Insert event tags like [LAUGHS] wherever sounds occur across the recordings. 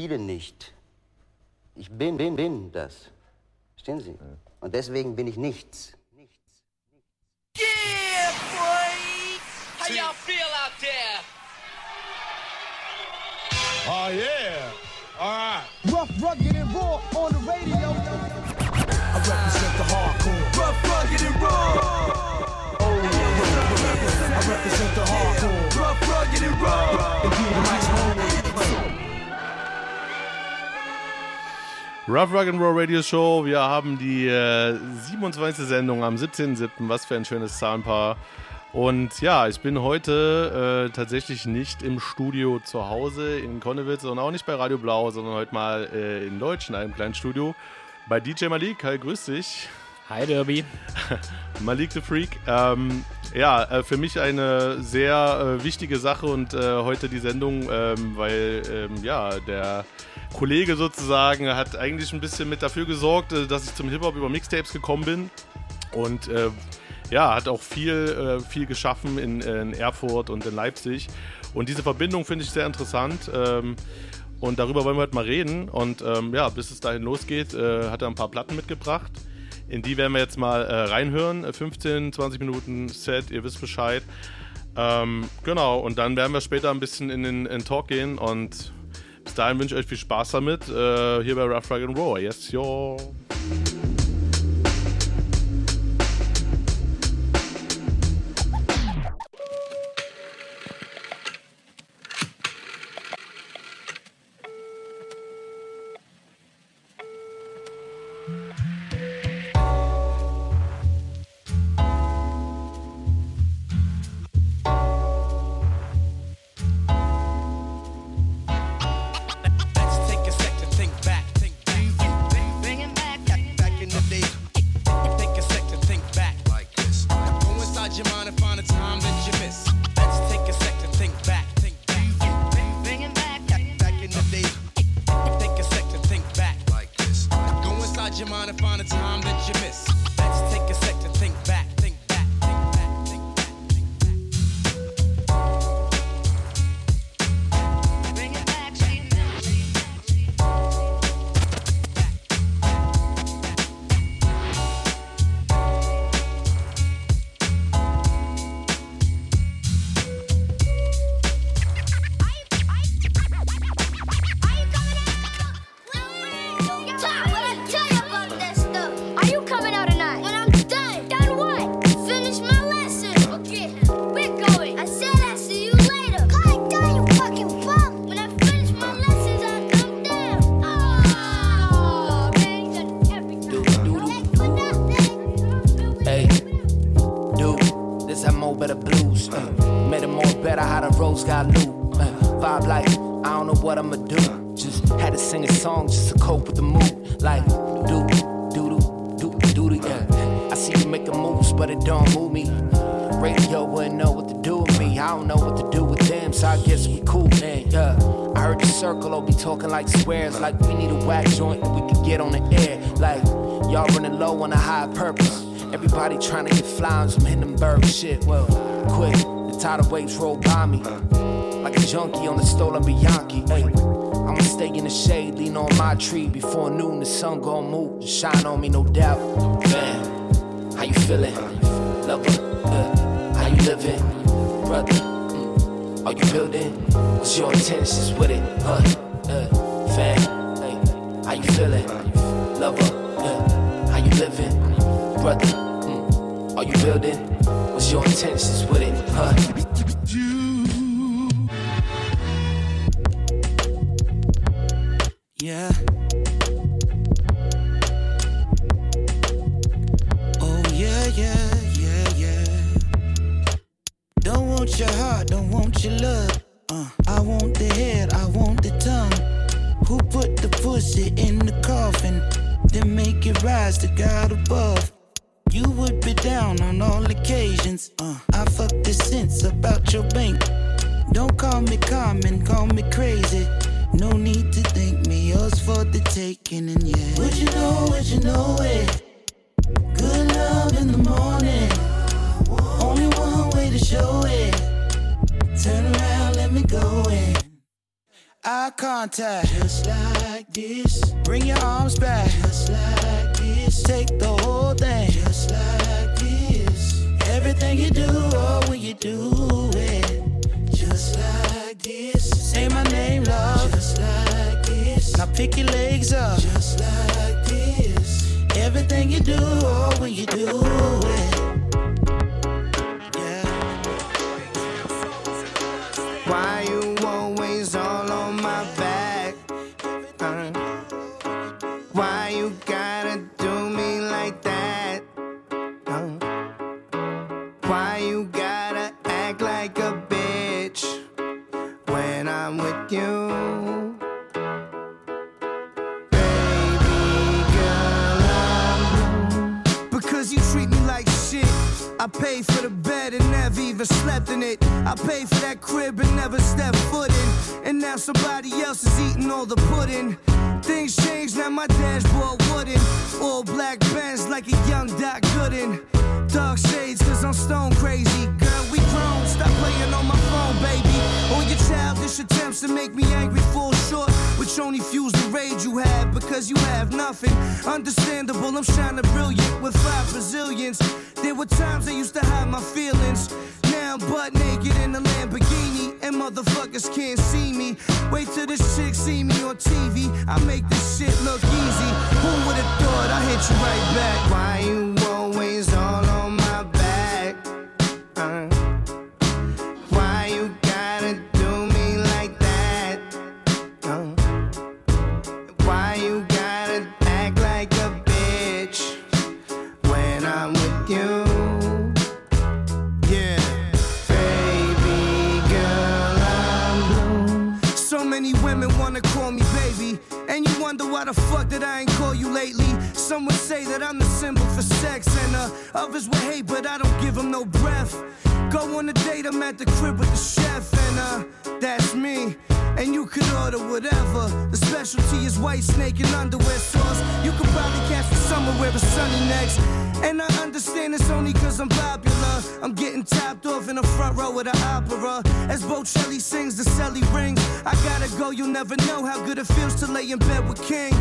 spiele nicht. Ich bin, bin, bin das. Verstehen Sie? Und deswegen bin ich nichts. Yeah, boy! How y'all feel out there? Oh, yeah. All right. Rough, rugged, and raw on the radio. Rough Rock and Roll Radio Show. Wir haben die äh, 27. Sendung am 17.07. Was für ein schönes Zahnpaar. Und ja, ich bin heute äh, tatsächlich nicht im Studio zu Hause in Konnewitz und auch nicht bei Radio Blau, sondern heute mal äh, in Deutsch in einem kleinen Studio bei DJ Malik. Hi, grüß dich. Hi Derby. [LAUGHS] Malik the Freak. Ähm, ja, äh, für mich eine sehr äh, wichtige Sache und äh, heute die Sendung, ähm, weil ähm, ja, der Kollege sozusagen hat eigentlich ein bisschen mit dafür gesorgt, äh, dass ich zum Hip-Hop über Mixtapes gekommen bin und äh, ja, hat auch viel, äh, viel geschaffen in, in, Erfurt und in Leipzig. Und diese Verbindung finde ich sehr interessant. Ähm, und darüber wollen wir heute mal reden. Und ähm, ja, bis es dahin losgeht, äh, hat er ein paar Platten mitgebracht. In die werden wir jetzt mal äh, reinhören. 15, 20 Minuten Set, ihr wisst Bescheid. Ähm, genau, und dann werden wir später ein bisschen in den in Talk gehen. Und bis dahin wünsche ich euch viel Spaß damit. Äh, hier bei Rough Rag and Roar. Yes, yo. Stolen Bianchi. Hey, I'ma stay in the shade, lean on my tree. Before noon, the sun gon' move, shine on me, no doubt. Man, how you feeling? Lover, uh, how you living? Brother, mm, are you building? What's your intentions with it? Huh? Uh, fan, hey, how you feeling? Lover, uh, how you living? Brother, mm, are you building? What's your intentions with it? Huh? Why you gotta act like a bitch when I'm with you? Baby girl, I'm Because you treat me like shit. I paid for the bed and never even slept in it. I paid for that crib and never stepped foot in. And now somebody else is eating all the pudding. Things changed, now my dashboard wooden. All black bands like a young Doc Gooden. Shades, cause I'm stone crazy. Girl, we grown, stop playing on my phone, baby. All your childish attempts to make me angry fall short, which only fuels the rage you have because you have nothing. Understandable, I'm shining brilliant with five Brazilians. There were times I used to hide my feelings. Now I'm butt naked in a Lamborghini, and motherfuckers can't see me. Wait till this chick see me on TV. I make this shit look easy. Who would've thought I hit you right back? Why you always all on my why the fuck that I ain't call you lately. Some would say that I'm the symbol sex, and uh, others would hate, but I don't give them no breath. Go on a date, I'm at the crib with the chef, and uh, that's me. And you could order whatever. The specialty is white snake and underwear sauce. You could probably catch me somewhere with sunny next. And I understand it's only cause I'm popular. I'm getting topped off in the front row of the opera. As Bocelli sings, the celly rings. I gotta go, you'll never know how good it feels to lay in bed with King.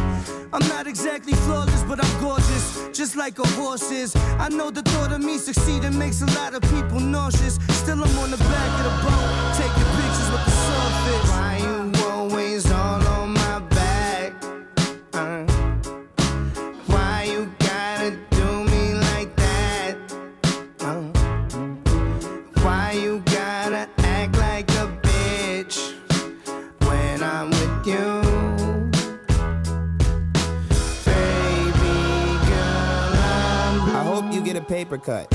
I'm not exactly flawless, but I'm gorgeous, just like a horse is. I know the thought of me succeeding makes a lot of people nauseous. Still, I'm on the back of the boat, taking pictures with the swordfish. Paper cut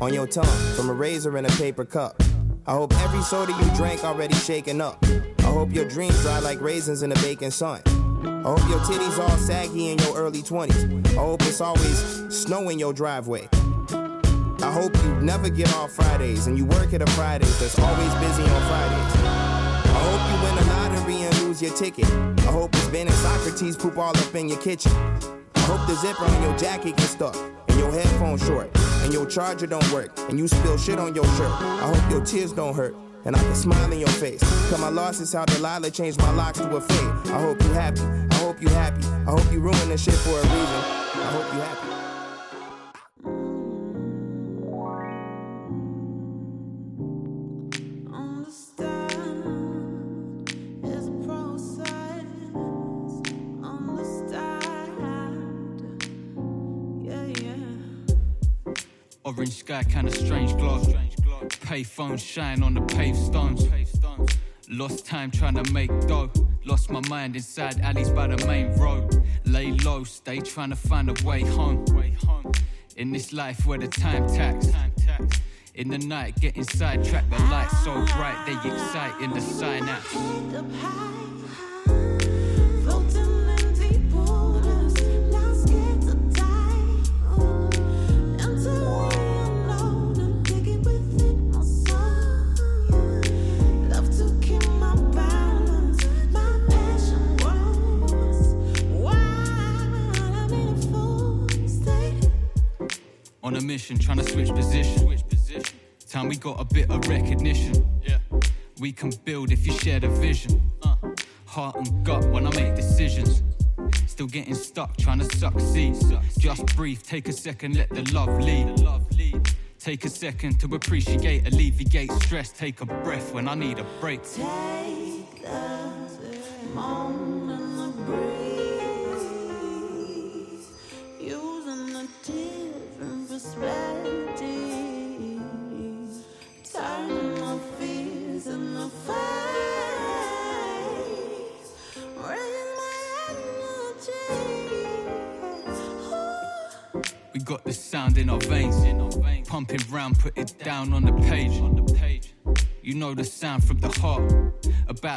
on your tongue from a razor and a paper cup. I hope every soda you drank already shaken up. I hope your dreams dry like raisins in the baking sun. I hope your titties all saggy in your early 20s. I hope it's always snow in your driveway. I hope you never get off Fridays and you work at a Fridays that's always busy on Fridays. I hope you win the lottery and lose your ticket. I hope it's Ben and Socrates poop all up in your kitchen. I hope the zipper on your jacket gets stuck headphones short and your charger don't work and you spill shit on your shirt. I hope your tears don't hurt and I can smile in your face. Cause my loss is how Delilah changed my locks to a fade. I hope you happy. I hope you happy. I hope you ruin this shit for a reason. I hope you happy. Orange sky, kinda strange glow. Payphone shine on the paved stones. Lost time trying to make dough. Lost my mind inside alleys by the main road. Lay low, stay trying to find a way home. In this life where the time tax. In the night, getting sidetracked. The lights so bright, they excite in the synapse. On a mission, trying to switch position. Time we got a bit of recognition. We can build if you share the vision. Uh, heart and gut when I make decisions. Still getting stuck, trying to succeed. Just breathe, take a second, let the love lead. Take a second to appreciate, alleviate stress. Take a breath when I need a break.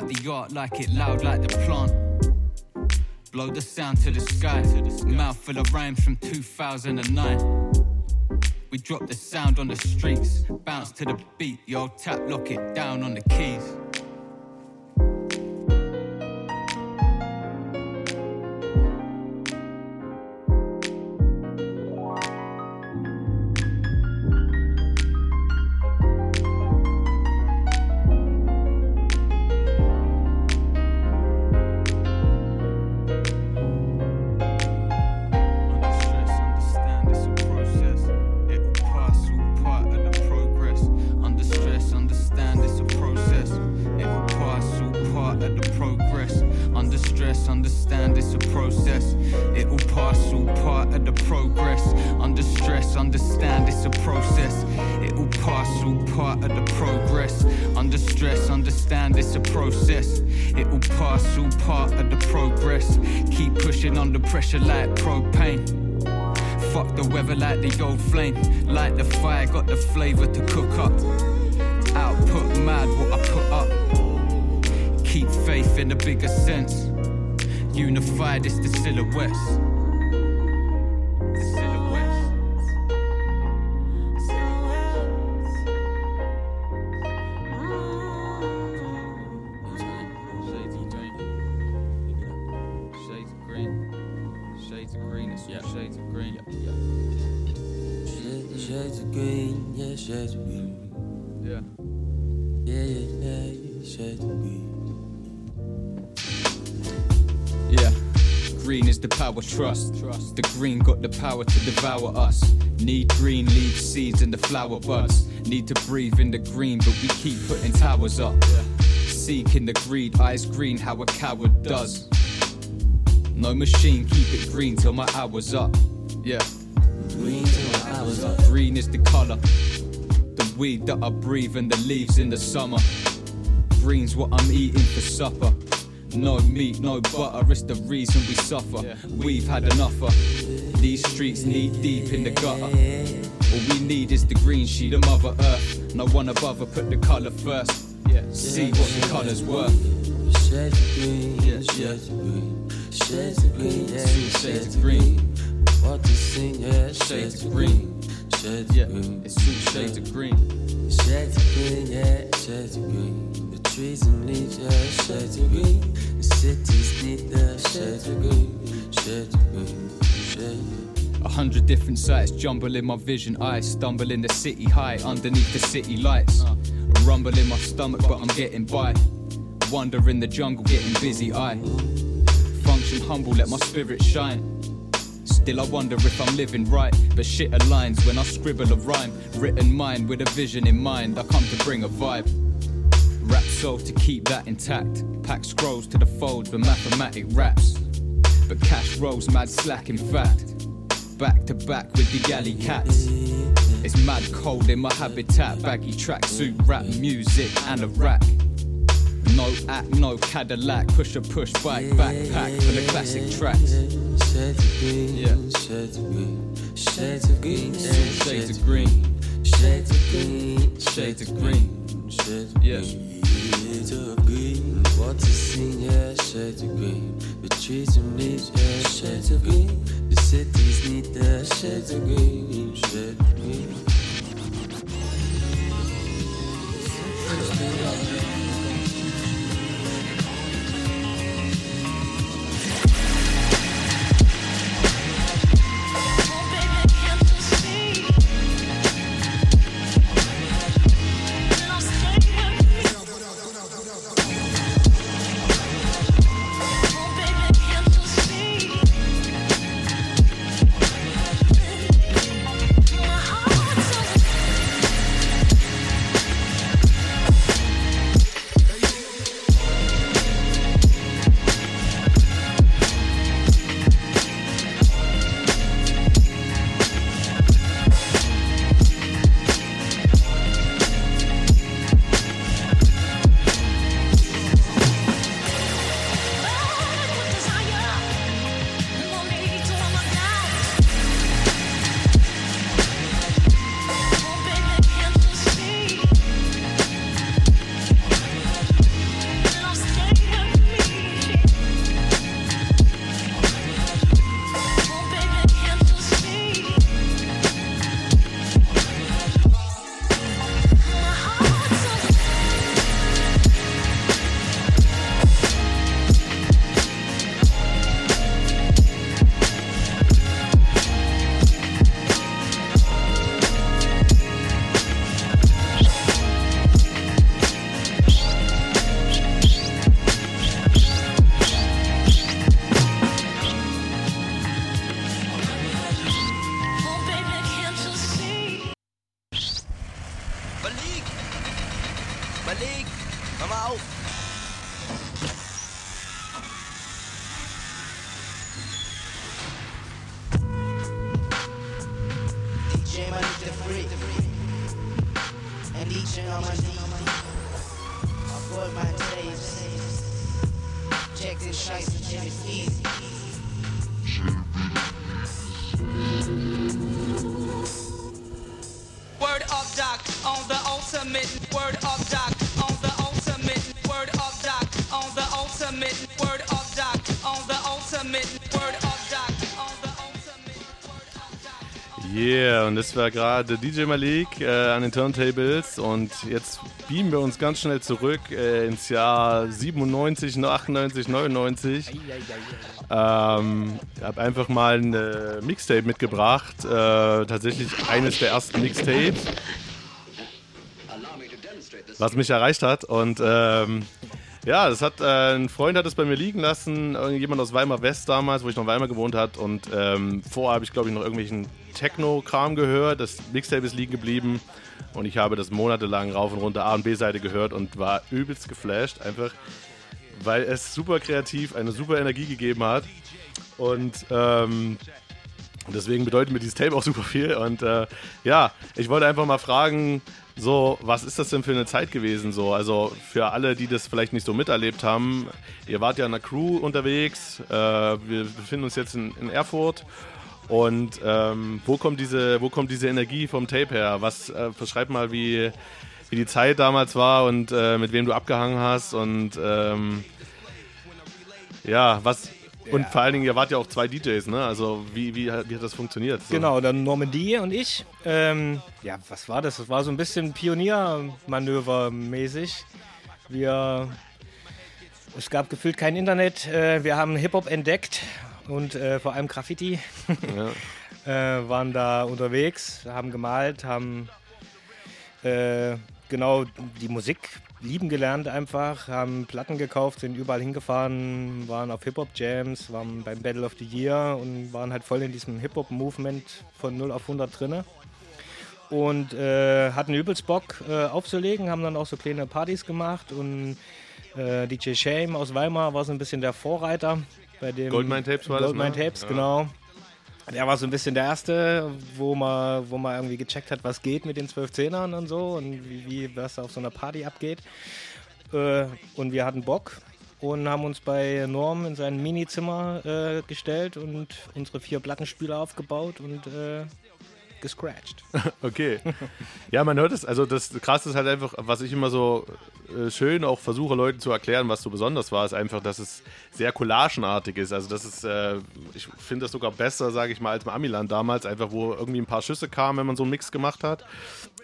About the art, like it loud, like the plant. Blow the sound to the sky, mouth full of rhymes from 2009. We drop the sound on the streets, bounce to the beat, yo, tap, lock it down on the keys. Stress, understand it's a process. It will pass, all part of the progress. Keep pushing under pressure like propane. Fuck the weather like the old flame. Light the fire, got the flavor to cook up. Output mad, what I put up. Keep faith in the bigger sense. Unified, it's the silhouettes. The trust. The green got the power to devour us. Need green leaf seeds in the flower buds. Need to breathe in the green, but we keep putting towers up. Seeking the greed, eyes green, how a coward does. No machine, keep it green till my hour's up. Yeah. Green till my hour's up. Green is the color. The weed that I breathe and the leaves in the summer. Green's what I'm eating for supper. No meat, no butter, it's the reason we suffer. We've had enough of these streets knee deep in the gutter. All we need is the green sheet of Mother Earth. No one above her put the colour first. See what the colour's worth. Shades of green, yeah, shades of green. Shades of green, yeah, Shades shades of of green. green. What to sing, yeah, shades of green. Shades Yeah, of green. it's all shades of green. Shades of green, yeah, shades of green. Trees and shades of green. The cities need the shades of green. Shades of green, shades. A hundred different sights jumble in my vision. I stumble in the city high underneath the city lights. Rumble in my stomach, but I'm getting by. Wander in the jungle, getting busy. I function humble, let my spirit shine. Still, I wonder if I'm living right. But shit aligns when I scribble a rhyme. Written mind with a vision in mind. I come to bring a vibe. Rap soul to keep that intact. Pack scrolls to the folds with mathematic raps. But cash rolls mad slack, in fact. Back to back with the alley cats. It's mad cold in my habitat. Baggy tracksuit, rap music, and a rack. No act, no Cadillac. Push a push bike, backpack for the classic tracks. Shades of green, Yeah. shades of green. Shades of green, Shades of green, Shades of green, shades of green. shades of green. Shades of green. What to sing, yeah, shades of green. The trees and leaves, yeah, shades of green. The cities need the shades of green. Shades of green. Word up, Doc, on the ultimate. Word up, Doc, on the ultimate. Word up, Doc, on the ultimate. Word up, Doc, on the ultimate. Word up, Doc, on the Yeah, und das war gerade DJ Malik äh, an den Turntables und jetzt beamen wir uns ganz schnell zurück äh, ins Jahr 97, 98, 99. Ähm, habe einfach mal ein Mixtape mitgebracht, äh, tatsächlich eines der ersten Mixtapes, was mich erreicht hat. Und ähm, ja, das hat äh, ein Freund hat es bei mir liegen lassen, irgendjemand aus Weimar West damals, wo ich noch in Weimar gewohnt hat. Und ähm, vorher habe ich glaube ich noch irgendwelchen Techno-Kram gehört, das Mixtape ist liegen geblieben. Und ich habe das monatelang rauf und runter A und B-Seite gehört und war übelst geflasht, einfach weil es super kreativ, eine super Energie gegeben hat und ähm, deswegen bedeutet mir dieses Tape auch super viel und äh, ja, ich wollte einfach mal fragen, so, was ist das denn für eine Zeit gewesen? So, also für alle, die das vielleicht nicht so miterlebt haben, ihr wart ja in einer Crew unterwegs, äh, wir befinden uns jetzt in, in Erfurt. Und ähm, wo, kommt diese, wo kommt diese Energie vom Tape her? Was äh, beschreib mal, wie, wie die Zeit damals war und äh, mit wem du abgehangen hast und ähm, ja, was und vor allen Dingen, ihr wart ja auch zwei DJs, ne? Also wie, wie, hat- wie hat das funktioniert? So. Genau, dann Normandie und ich. Ähm, ja, was war das? Das war so ein bisschen Pioniermanöver-mäßig. Wir, es gab gefühlt kein Internet. Äh, wir haben Hip-Hop entdeckt und äh, vor allem Graffiti. [LAUGHS] äh, waren da unterwegs, haben gemalt, haben äh, genau die Musik lieben gelernt einfach, haben Platten gekauft, sind überall hingefahren, waren auf Hip-Hop-Jams, waren beim Battle of the Year und waren halt voll in diesem Hip-Hop-Movement von 0 auf 100 drinne. Und äh, hatten übelst Bock äh, aufzulegen, haben dann auch so kleine Partys gemacht und äh, DJ Shame aus Weimar war so ein bisschen der Vorreiter bei dem Goldmine Tapes war das, Goldmine ne? Tapes, Ja. genau. Der war so ein bisschen der Erste, wo man, wo man irgendwie gecheckt hat, was geht mit den 12 Zehnern und so und wie, wie was auf so einer Party abgeht. Äh, und wir hatten Bock und haben uns bei Norm in sein Minizimmer äh, gestellt und unsere vier Plattenspieler aufgebaut und äh, gescratcht. [LAUGHS] Okay. Ja, man hört es, also das krasse ist halt einfach, was ich immer so äh, schön auch versuche, Leuten zu erklären, was so besonders war, ist einfach, dass es sehr collagenartig ist. Also das ist, äh, ich finde das sogar besser, sage ich mal, als im Amiland damals, einfach wo irgendwie ein paar Schüsse kamen, wenn man so einen Mix gemacht hat.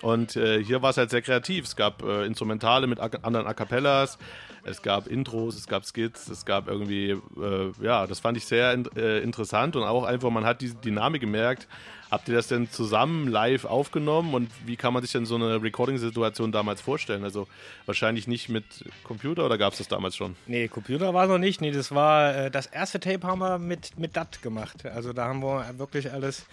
Und äh, hier war es halt sehr kreativ. Es gab äh, Instrumentale mit a anderen A Cappellas, es gab Intros, es gab Skits, es gab irgendwie, äh, ja, das fand ich sehr in, interessant und auch einfach, man hat diese Dynamik gemerkt. Habt ihr das denn zusammen live aufgenommen und wie kann man sich denn so eine Recording-Situation damals vorstellen? Also wahrscheinlich nicht mit Computer oder gab es das damals schon? Nee, Computer war noch nicht. Nee, das war äh, das erste Tape haben wir mit, mit DAT gemacht. Also da haben wir wirklich alles.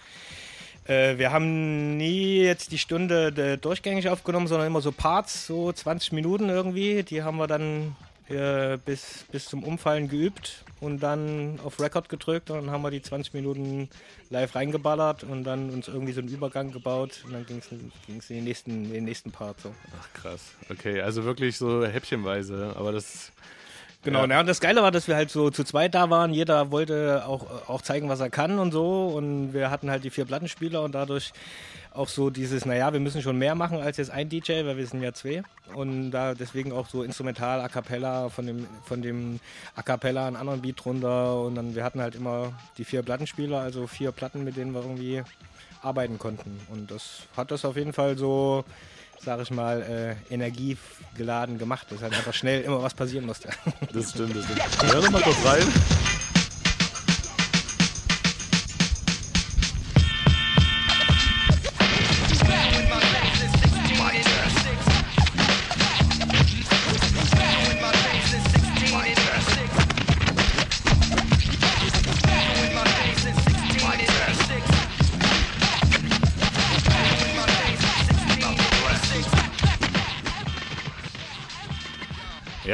Äh, wir haben nie jetzt die Stunde äh, durchgängig aufgenommen, sondern immer so Parts, so 20 Minuten irgendwie. Die haben wir dann äh, bis, bis zum Umfallen geübt und dann auf Record gedrückt und dann haben wir die 20 Minuten live reingeballert und dann uns irgendwie so einen Übergang gebaut und dann ging es in den nächsten, den nächsten Part so. Ach krass. Okay, also wirklich so häppchenweise, aber das. Genau, ja. und das Geile war, dass wir halt so zu zweit da waren. Jeder wollte auch, auch zeigen, was er kann und so. Und wir hatten halt die vier Plattenspieler und dadurch auch so dieses, naja, wir müssen schon mehr machen als jetzt ein DJ, weil wir sind ja zwei. Und da deswegen auch so instrumental, A Cappella, von dem, von dem A Cappella einen anderen Beat drunter. Und dann, wir hatten halt immer die vier Plattenspieler, also vier Platten, mit denen wir irgendwie arbeiten konnten. Und das hat das auf jeden Fall so, sag ich mal, äh, energiegeladen gemacht, dass halt einfach schnell immer was passieren musste. Das stimmt, das stimmt. Hör doch mal kurz rein.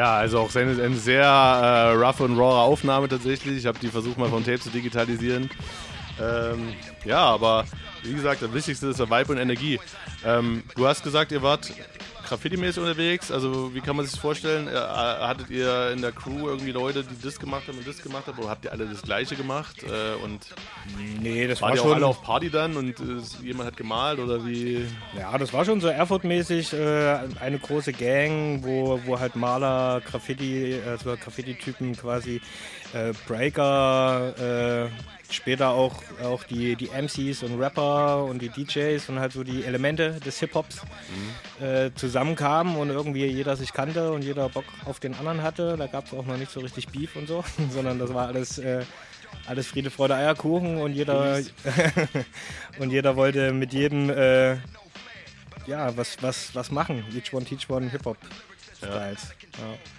Ja, also auch eine, eine sehr äh, rough und raw Aufnahme tatsächlich. Ich habe die versucht mal vom Tape zu digitalisieren. Ähm, ja, aber wie gesagt, das Wichtigste ist der Vibe und Energie. Ähm, du hast gesagt, ihr wart Graffiti-mäßig unterwegs? Also wie kann man sich das vorstellen? Äh, hattet ihr in der Crew irgendwie Leute, die das gemacht haben und das gemacht haben? Oder habt ihr alle das Gleiche gemacht? Äh, und Nee, das Wart war ihr auch schon. alle auf Party dann und äh, jemand hat gemalt oder wie? Ja, das war schon so Erfurt-mäßig äh, eine große Gang, wo, wo halt Maler, Graffiti, also Graffiti-Typen quasi, äh, Breaker, äh, später auch, auch die, die MCs und Rapper und die DJs und halt so die Elemente des Hip-Hops äh, zusammenkamen und irgendwie jeder sich kannte und jeder Bock auf den anderen hatte. Da gab es auch noch nicht so richtig Beef und so, [LAUGHS] sondern das war alles, äh, alles Friede, Freude, Eierkuchen und jeder, [LAUGHS] und jeder wollte mit jedem äh, ja, was, was, was machen. Each one, teach one, Hip-Hop-Styles. Ja.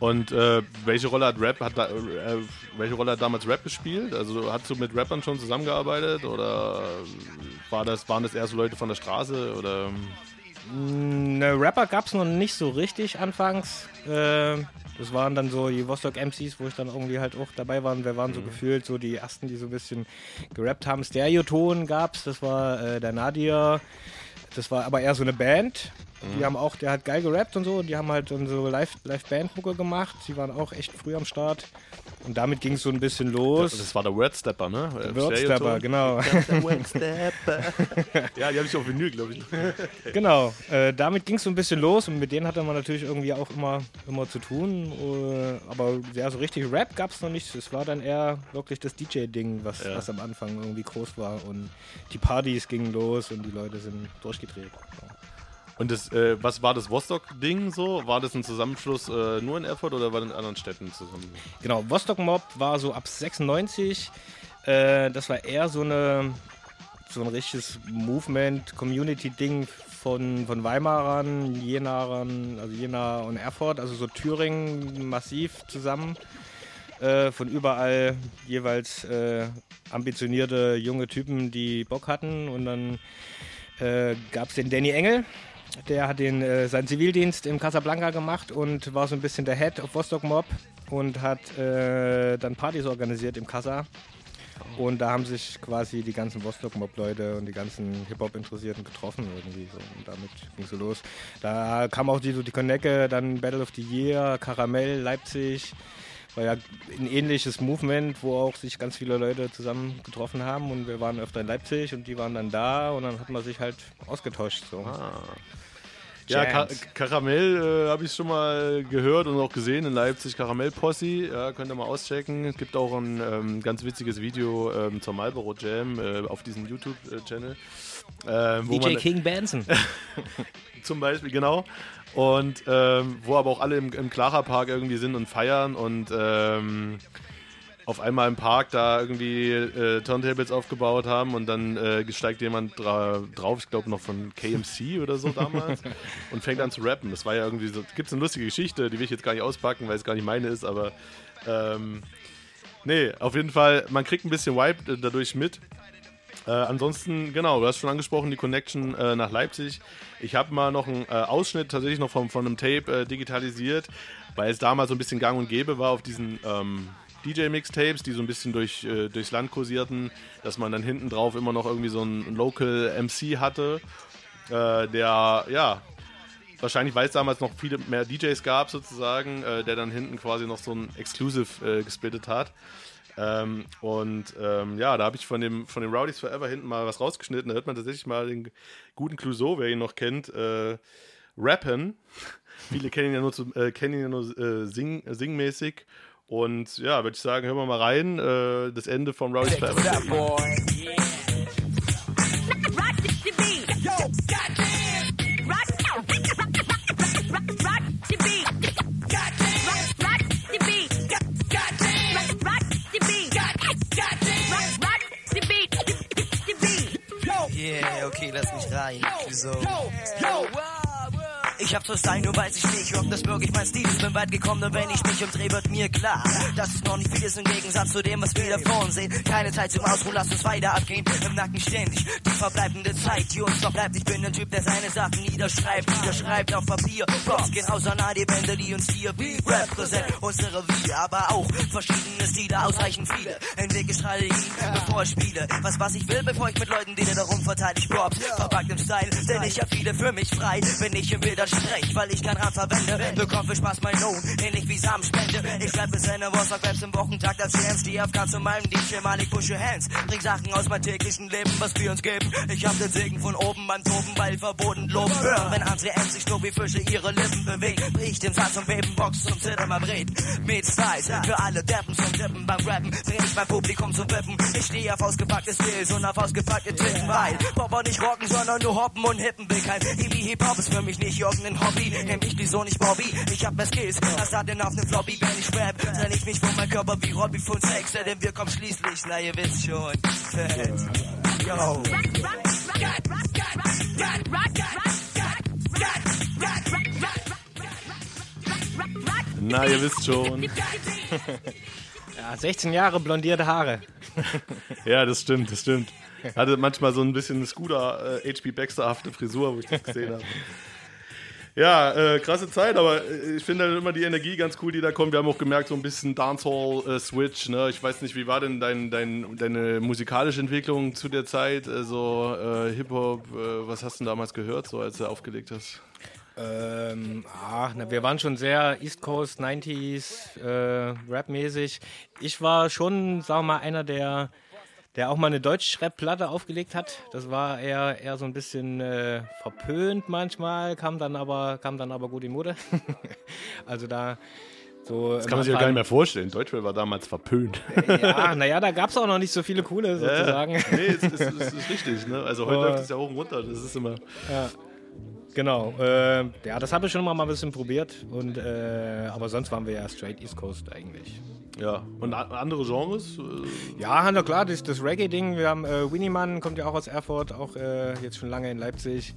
Und äh, welche Rolle hat Rap, hat da, äh, welche Rolle hat damals Rap gespielt? Also hast du mit Rappern schon zusammengearbeitet oder war das, waren das eher so Leute von der Straße oder? Ne, Rapper gab es noch nicht so richtig anfangs. Äh, das waren dann so die Vostok MCs, wo ich dann irgendwie halt auch dabei war. Wir waren so gefühlt so die ersten, die so ein bisschen gerappt haben. Stereoton gab's, das war äh, der Nadir. Das war aber eher so eine Band. Die haben auch, der hat geil gerappt und so. Und die haben halt dann so Live- Live-Band-Mucke gemacht. Die waren auch echt früh am Start. Und damit ging es so ein bisschen los. Das war der Wordstepper, ne? Der Wordstepper, genau. [LAUGHS] Der Wordstepper. [LAUGHS] ja, die habe ich auf Vinyl, glaube ich. Genau, äh, damit ging es so ein bisschen los und mit denen hatte man natürlich irgendwie auch immer, immer zu tun. Äh, aber ja, so richtig Rap gab es noch nicht. Es war dann eher wirklich das DJ-Ding, was, Ja. was am Anfang irgendwie groß war. Und die Partys gingen los und die Leute sind durchgedreht. Und das, äh, was war das Vostok-Ding so? War das ein Zusammenschluss äh, nur in Erfurt oder war das in anderen Städten zusammen? Genau, Vostok Mob war so ab 96. Äh, das war eher so, eine, so ein richtiges Movement, Community-Ding von, von Weimarern, Jenarern, also Jena und Erfurt, also so Thüringen massiv zusammen. Äh, von überall jeweils äh, ambitionierte junge Typen, die Bock hatten. Und dann äh, gab es den Danny Engel, der hat den, äh, seinen Zivildienst in Casablanca gemacht und war so ein bisschen der Head of Vostok Mob und hat äh, dann Partys organisiert im Casa. Und da haben sich quasi die ganzen Vostok Mob Leute und die ganzen Hip-Hop Interessierten getroffen irgendwie so. Und damit ging so los. Da kam auch die, so die Connecke, dann Battle of the Year, Karamell, Leipzig. War ja ein ähnliches Movement, wo auch sich ganz viele Leute zusammen getroffen haben und wir waren öfter in Leipzig und die waren dann da und dann hat man sich halt ausgetauscht. So. Ja, Ka. Karamell äh, habe ich schon mal gehört und auch gesehen in Leipzig. Karamell Posse, ja, könnt ihr mal auschecken. Es gibt auch ein ähm, ganz witziges Video ähm, zur Marlboro Jam äh, auf diesem YouTube-Channel. Äh, wo DJ King Benson. [LAUGHS] Zum Beispiel, genau. Und ähm, wo aber auch alle im, im Clara Park irgendwie sind und feiern und ähm, auf einmal im Park da irgendwie äh, Turntables aufgebaut haben und dann äh, steigt jemand dra drauf, ich glaube noch von KMC oder so damals [LAUGHS] und fängt an zu rappen. Das war ja irgendwie so, gibt es eine lustige Geschichte, die will ich jetzt gar nicht auspacken, weil es gar nicht meine ist, aber ähm, nee, auf jeden Fall, man kriegt ein bisschen Vibe äh, dadurch mit. Äh, ansonsten, genau, du hast schon angesprochen, die Connection äh, nach Leipzig. Ich habe mal noch einen äh, Ausschnitt tatsächlich noch von, von einem Tape äh, digitalisiert, weil es damals so ein bisschen gang und gäbe war auf diesen ähm, DJ-Mixtapes, die so ein bisschen durch, äh, durchs Land kursierten, dass man dann hinten drauf immer noch irgendwie so einen Local MC hatte, der, ja, wahrscheinlich, weil es damals noch viele mehr DJs gab sozusagen, der dann hinten quasi noch so ein Exclusive gesplittet hat. Ähm, und ähm, ja, da habe ich von dem, von dem Rowdies Forever hinten mal was rausgeschnitten. Da hört man tatsächlich mal den guten Clouseau, wer ihn noch kennt, äh, rappen. Viele kennen ihn ja nur, zu, äh, kennen ihn ja nur äh, sing, singmäßig. Und ja, würde ich sagen, hören wir mal rein. Äh, das Ende von Rowdies Forever. Yeah, okay, lass mich rein. Wieso? Ich hab zu sein, nur weiß ich nicht, ob das wirklich mein Stil ist. Bin weit gekommen, und wenn ich mich umdrehe, wird mir klar, dass es noch nicht viel ist im Gegensatz zu dem, was wir da vor uns sehen. Keine Zeit zum Ausruhen, lass uns weiter abgehen. Im Nacken ständig die verbleibende Zeit, die uns noch bleibt. Ich bin ein Typ, der seine Sachen niederschreibt, niederschreibt auf Papier. Props gehen all die Bände, die uns hier wie repräsent unsere Wir, aber auch verschiedene Stile, ausreichend viele. Entwickle Strategien, bevor ich spiele. Was, was ich will, bevor ich mit Leuten rede, darum verteile ich Props. Verpackt im Style, denn ich hab viele für mich frei. Wenn ich im Bildern sprech, weil ich kein Rad verwende, bekomm für Spaß mein Lohn, ähnlich wie Samenspende. Ich schreib bis Ende Woche, im Wochentakt als CMs, die auf ganz normalem DJ mal ich pushe Hands. Bring Sachen aus meinem täglichen Leben, was wir uns geben. Ich hab den Segen von oben beim Toben, weil verboten loben. Hören, wenn andere M's sich nur wie Fische ihre Lippen bewegen. Bricht den Satz und beben, Box und Zitter mal brät. Mit Style, für alle Deppen zum Tippen beim Rappen. Dreh ich mein Publikum zum Wippen. Ich stehe auf ausgepackte Skills und auf ausgepackte Titten, weil Popper nicht rocken, sondern nur hoppen und hippen will kein Hip-Hop ist für mich nicht irgendein Hobby. Nenn mich wieso nicht Bobby? Ich hab mehr Skills, als hat denn auf nem Floppy, wenn ich rap. Trenn ich mich von meinem Körper wie Robbie von Sex, denn wir kommen schließlich, na ihr wisst schon. Fett. Yo. Na, ihr wisst schon. [LAUGHS] Ja, 16 Jahre blondierte Haare. Ja, das stimmt, das stimmt. Hatte manchmal so ein bisschen eine Scooter äh, HP Baxter-hafte Frisur, wo ich das gesehen habe. Ja, äh, krasse Zeit, aber äh, ich finde halt immer die Energie ganz cool, die da kommt. Wir haben auch gemerkt, so ein bisschen Dancehall-Switch. ne? Ich weiß nicht, wie war denn dein, dein, deine musikalische Entwicklung zu der Zeit? Also äh, Hip-Hop, äh, was hast du damals gehört, so als du aufgelegt hast? Ähm, ach, na, wir waren schon sehr East Coast, 90s, äh, Rap-mäßig. Ich war schon, wir mal, einer der, der auch mal eine Deutsch-Rap-Platte aufgelegt hat. Das war eher, eher so ein bisschen äh, verpönt manchmal, kam dann aber, kam dann aber gut in Mode. [LAUGHS] also da so. Das kann man sich ja gar nicht mehr vorstellen. Deutschrap war damals verpönt. Ja, [LAUGHS] naja, da gab es auch noch nicht so viele coole sozusagen. Ja, nee, es ist, es ist richtig. Ne? Also heute läuft es ja hoch und runter. Das ist immer. Ja. Genau, äh, ja, das habe ich schon mal ein bisschen probiert. Und, äh, aber sonst waren wir ja straight East Coast eigentlich. Ja, und andere Genres? Äh, Ja, na klar, das, das Reggae-Ding. Wir haben äh, Winnie Mann, kommt ja auch aus Erfurt, auch äh, jetzt schon lange in Leipzig.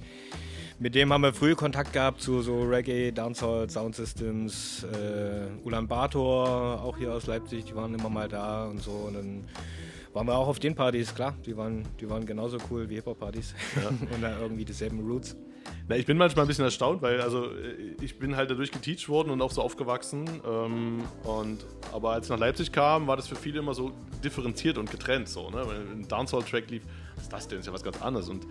Mit dem haben wir früh Kontakt gehabt zu so Reggae, Dancehall, Sound Systems, äh, Ulan Bator, auch hier aus Leipzig, die waren immer mal da und so. Und dann waren wir auch auf den Partys, klar. Die waren, die waren genauso cool wie Hip-Hop-Partys. [LAUGHS] und da irgendwie dieselben Roots. Na, ich bin manchmal ein bisschen erstaunt, weil also äh, ich bin halt dadurch geteacht worden und auch so aufgewachsen. Ähm, und, aber als ich nach Leipzig kam, war das für viele immer so differenziert und getrennt. So, ne? Wenn ein Dancehall-Track lief, was ist das denn? Ist ja was ganz anderes. Und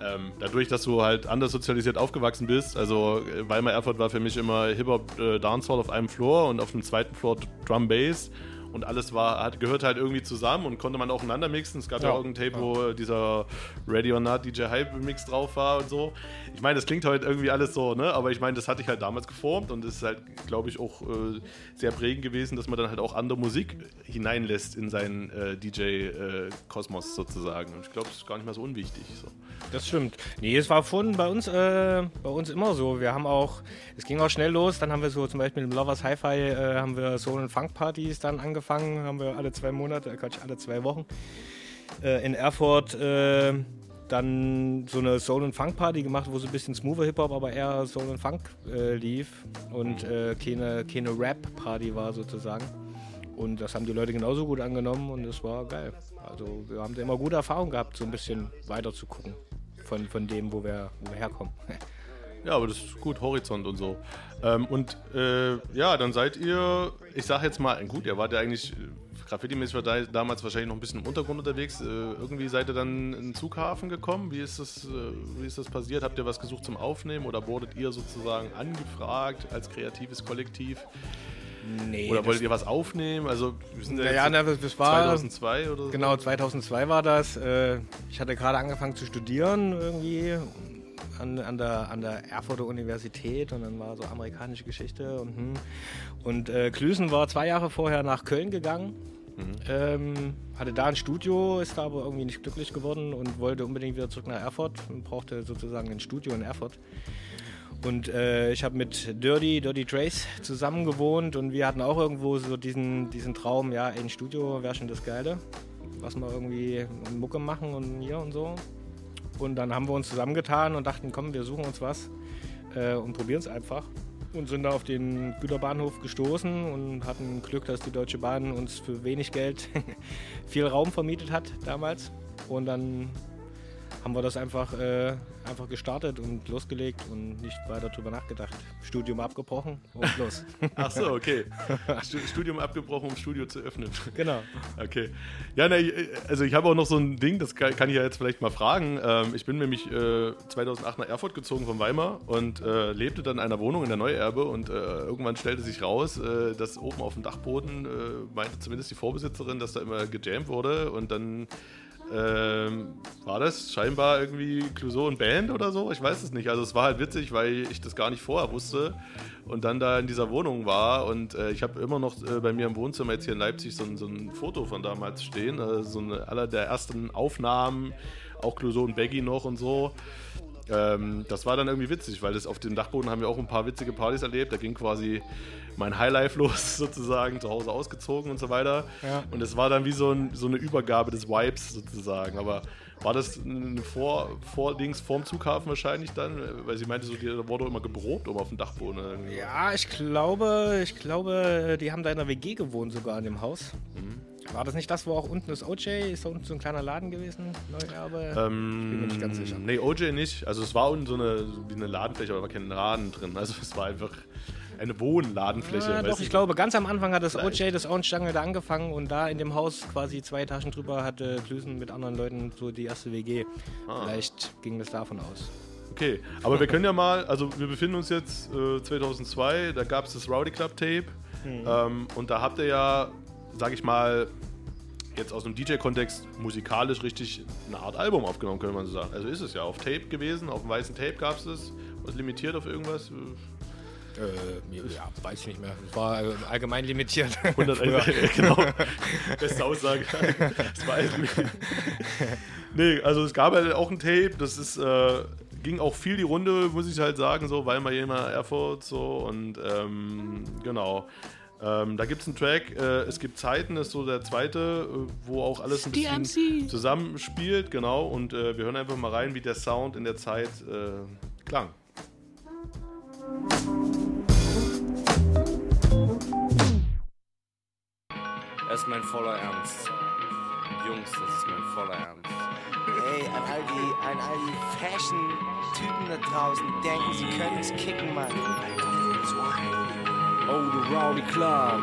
ähm, dadurch, dass du halt anders sozialisiert aufgewachsen bist, also äh, Weimar Erfurt war für mich immer Hip-Hop, äh, Dancehall auf einem Floor und auf dem zweiten Floor Drum Bass. Und alles war, hat, gehört halt irgendwie zusammen und konnte man auch aufeinander mixen. Es gab ja, Ja, auch ein Tape, wo dieser Ready or Not DJ Hype Mix drauf war und so. Ich meine, das klingt heute irgendwie alles so, ne? Aber ich meine, das hatte ich halt damals geformt und es ist halt, glaube ich, auch äh, sehr prägend gewesen, dass man dann halt auch andere Musik hineinlässt in seinen äh, DJ-Kosmos sozusagen. Und ich glaube, das ist gar nicht mal so unwichtig. So. Das stimmt. Nee, es war schon bei uns, äh, bei uns immer so. Wir haben auch, es ging auch schnell los. Dann haben wir so zum Beispiel im Lovers Hi-Fi äh, haben wir Soul- und Funk-Partys dann angefangen. Haben wir alle zwei Monate, äh, Quatsch, alle zwei Wochen. Äh, in Erfurt äh, dann so eine Soul- und Funk-Party gemacht, wo so ein bisschen smoother Hip-Hop, aber eher Soul und Funk äh, lief. Und äh, keine, keine Rap-Party war sozusagen. Und das haben die Leute genauso gut angenommen und es war geil. Also wir haben da immer gute Erfahrungen gehabt, so ein bisschen weiter zu gucken von, von dem, wo wir, wo wir herkommen. [LAUGHS] Ja, aber das ist gut, Horizont und so. Ähm, und äh, ja, dann seid ihr, ich sag jetzt mal, gut, ihr wart ja eigentlich, äh, Graffiti-mäßig war da, damals wahrscheinlich noch ein bisschen im Untergrund unterwegs. Äh, irgendwie seid ihr dann in den Zughafen gekommen. Wie ist, das, äh, wie ist das passiert? Habt ihr was gesucht zum Aufnehmen oder wurdet ihr sozusagen angefragt als kreatives Kollektiv? Nee, oder wolltet ihr was aufnehmen? Also, wir sind ja jetzt na, das das war 2002 oder so. Genau, 2002 war das. Äh, Ich hatte gerade angefangen zu studieren irgendwie an, an, der, an der Erfurter Universität und dann war so amerikanische Geschichte und hm. und äh, Klüsen war zwei Jahre vorher nach Köln gegangen. Ähm, hatte da ein Studio, ist da aber irgendwie nicht glücklich geworden und wollte unbedingt wieder zurück nach Erfurt und brauchte sozusagen ein Studio in Erfurt. Und äh, ich habe mit Dirty, Dirty Trace zusammen gewohnt und wir hatten auch irgendwo so diesen, diesen Traum, ja, ein Studio wäre schon das Geile, was wir irgendwie Mucke machen und hier und so. Und dann haben wir uns zusammengetan und dachten, komm, wir suchen uns was. äh, und probieren es einfach. Und sind da auf den Güterbahnhof gestoßen und hatten Glück, dass die Deutsche Bahn uns für wenig Geld [LAUGHS] viel Raum vermietet hat damals. Und dann haben wir das einfach, äh, einfach gestartet und losgelegt und nicht weiter drüber nachgedacht. Studium abgebrochen und [LAUGHS] los. Ach so, okay. [LAUGHS] Stu- Studium abgebrochen, um Studio zu öffnen. Genau. Okay. Ja, ne, also ich habe auch noch so ein Ding, das kann, ich ja jetzt vielleicht mal fragen. Ähm, ich bin nämlich äh, 2008 nach Erfurt gezogen von Weimar und äh, lebte dann in einer Wohnung in der Neuerbe und äh, irgendwann stellte sich raus, äh, dass oben auf dem Dachboden, äh, meinte zumindest die Vorbesitzerin, dass da immer gejammt wurde und dann ähm, war das scheinbar irgendwie Clouseau und Band oder so? Ich weiß es nicht. Also es war halt witzig, weil ich das gar nicht vorher wusste und dann da in dieser Wohnung war und äh, ich habe immer noch äh, bei mir im Wohnzimmer jetzt hier in Leipzig so ein, so ein Foto von damals stehen, also so eine, aller der ersten Aufnahmen, auch Clouseau und Baggy noch und so. Ähm, das war dann irgendwie witzig, weil das auf dem Dachboden haben wir auch ein paar witzige Partys erlebt. Da ging quasi mein Highlife [LAUGHS] los, sozusagen, zu Hause ausgezogen und so weiter. Ja. Und es war dann wie so, ein, so eine Übergabe des Vibes sozusagen. Aber war das Vor, Vor Dings vorm Flughafen wahrscheinlich dann? Weil sie meinte, so, da wurde immer geprobt, um auf dem Dachboden. irgendwie. Ja, ich glaube, ich glaube, die haben da in der WG gewohnt sogar in dem Haus. Mhm. War das nicht das, wo auch unten das OJ? Ist da unten so ein kleiner Laden gewesen? Neuerbe? Ähm, Bin mir nicht ganz sicher. Nee, OJ nicht. Also es war unten so eine, wie eine Ladenfläche, aber kein Laden drin. Also es war einfach eine Wohnladenfläche. Ja, weißt doch, ich glaube, ganz am Anfang hat das Vielleicht. OJ, das Orange Jungle, da angefangen und da in dem Haus quasi zwei Etagen drüber hatte Klüsen mit anderen Leuten so die erste WG. Ah. Vielleicht ging das davon aus. Okay, aber wir können ja mal, also wir befinden uns jetzt äh, 2002, da gab es das Rowdy Club Tape Mhm. ähm, und da habt ihr ja, sag ich mal, jetzt aus einem DJ-Kontext musikalisch richtig eine Art Album aufgenommen, könnte man so sagen. Also ist es ja auf Tape gewesen, auf dem weißen Tape gab es das, was limitiert auf irgendwas. Äh, ja, weiß ich nicht mehr. Es war äh, allgemein limitiert. [LAUGHS] 100 Früher. [LAUGHS] genau. [LAUGHS] Beste Aussage. Das war irgendwie- nee, also es gab halt auch ein Tape, das ist, äh, ging auch viel die Runde, muss ich halt sagen, so, weil man Jena Erfurt so und ähm, genau. Ähm, da gibt es einen Track, äh, es gibt Zeiten, das ist so der zweite, äh, wo auch alles ein bisschen DMC. zusammenspielt, genau. Und äh, wir hören einfach mal rein, wie der Sound in der Zeit äh, klang. Das ist mein voller Ernst. Jungs, das ist mein voller Ernst. Ey, an all die, an all die Fashion-Typen da draußen, die denken, sie können es kicken, Mann. Oh, the Rowdy Club.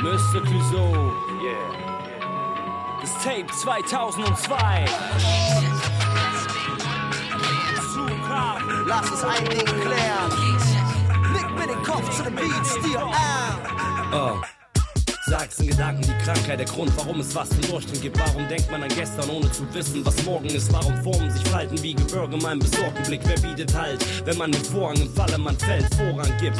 Mr. Clouseau. Yeah. Das Tape 2002. Lass uns ein Ding klären. Nick mir den Kopf zu dem Beat, Steel Arm. Oh. Sag's in Gedanken die Krankheit, der Grund, warum es was zum Durchdringen gibt. Warum denkt man an gestern, ohne zu wissen, was morgen ist? Warum formen sich Falten wie Gebirge in meinem besorgten Blick? Wer bietet Halt, wenn man den Vorhang im Falle, man fällt, Vorrang gibt?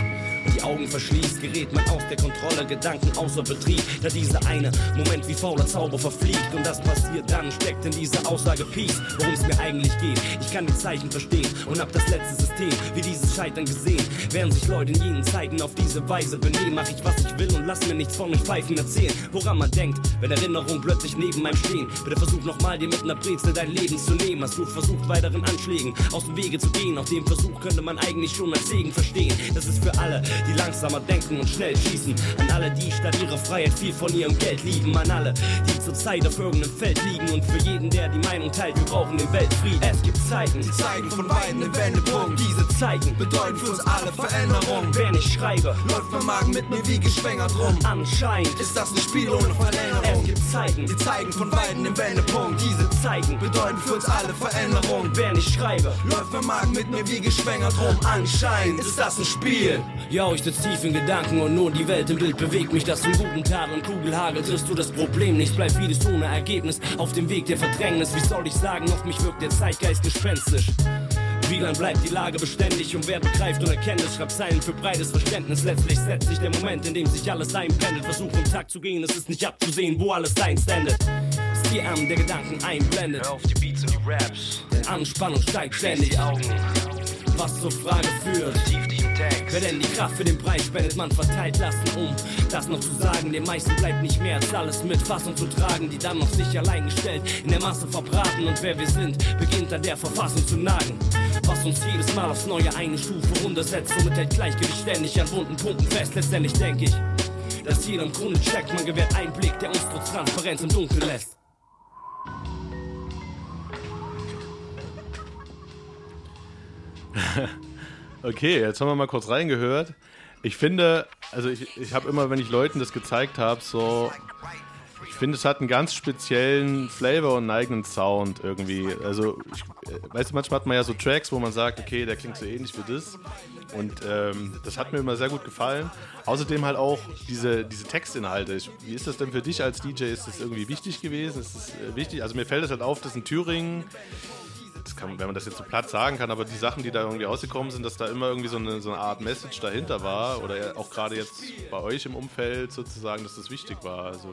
Die Augen verschließt, gerät man aus der Kontrolle, Gedanken außer Betrieb. Da dieser eine Moment wie fauler Zauber verfliegt und das passiert dann, steckt in dieser Aussage Peace, worum es mir eigentlich geht. Ich kann die Zeichen verstehen und hab das letzte System wie dieses Scheitern gesehen. Während sich Leute in jenen Zeiten auf diese Weise benehmen, mach ich was ich will und lass mir nichts von euch Pfeifen erzählen. Woran man denkt, wenn Erinnerungen plötzlich neben meinem stehen. Bitte versuch nochmal dir mit einer Brezel dein Leben zu nehmen. Hast du versucht, weiteren Anschlägen aus dem Wege zu gehen? Auf dem Versuch könnte man eigentlich schon als Segen verstehen. Das ist für alle, die langsamer denken und schnell schießen. An alle, die statt ihrer Freiheit viel von ihrem Geld lieben. An alle, die zurzeit auf irgendeinem Feld liegen. Und für jeden, der die Meinung teilt, wir brauchen den Weltfrieden. Es gibt Zeiten, die Zeiten von beiden im Wendepunkt. Diese Zeiten bedeuten für uns alle Veränderung. Wer nicht schreibe, läuft mein Magen mit mir wie geschwängert rum. Anscheinend ist das ein Spiel ohne Verlängerung. Es gibt Zeiten, die zeigen von beiden im Wendepunkt. Diese Zeiten bedeuten für uns alle Veränderung. Wer nicht schreibe, läuft mein Magen mit mir wie geschwängert rum. Anscheinend ist das ein Spiel. Ja, ich sitz tief in Gedanken und nur die Welt im Bild bewegt mich. Das zum guten Tag und Kugelhagel triffst du das Problem nicht. Bleib vieles ohne Ergebnis auf dem Weg der Verdrängnis. Wie soll ich sagen, auf mich wirkt der Zeitgeist gespenstisch. Wie lang bleibt die Lage beständig und wer begreift und erkennt es? Schreibt Zeilen für breites Verständnis. Letztlich setzt sich der Moment, in dem sich alles einpendelt. Versuch im Takt zu gehen, es ist nicht abzusehen, wo alles einst endet. Ist die Arm der Gedanken einblendet. Hör auf die Beats und die Raps. Denn Anspannung steigt ständig. Die Augen. Was zur Frage führt. Wer denn die Kraft für den Preis spendet, man verteilt Lasten um. Das noch zu sagen, den meisten bleibt nicht mehr als alles mit Fassung zu tragen, die dann noch sich allein gestellt in der Masse verbraten. Und wer wir sind, beginnt an der Verfassung zu nagen. was uns jedes Mal aufs Neue eine Stufe runtersetzt. Somit hält Gleichgewicht ständig an wunden Punkten fest. Letztendlich denke ich, dass jeder im Grunde checkt, man gewährt Einblick, der uns trotz Transparenz im Dunkeln lässt. [LAUGHS] Okay, jetzt haben wir mal kurz reingehört. Ich finde, also ich, ich habe immer, wenn ich Leuten das gezeigt habe, so, ich finde, es hat einen ganz speziellen Flavor und einen eigenen Sound irgendwie. Also, ich, äh, weißt du, manchmal hat man ja so Tracks, wo man sagt, okay, der klingt so ähnlich wie das. Und ähm, das hat mir immer sehr gut gefallen. Außerdem halt auch diese, diese Textinhalte. Ich, wie ist das denn für dich als DJ? Ist das irgendwie wichtig gewesen? Ist das äh, wichtig? Also mir fällt es halt auf, dass in Thüringen kann, wenn man das jetzt so platt sagen kann, aber die Sachen, die da irgendwie rausgekommen sind, dass da immer irgendwie so eine, so eine Art Message dahinter war oder auch gerade jetzt bei euch im Umfeld sozusagen, dass das wichtig war. Also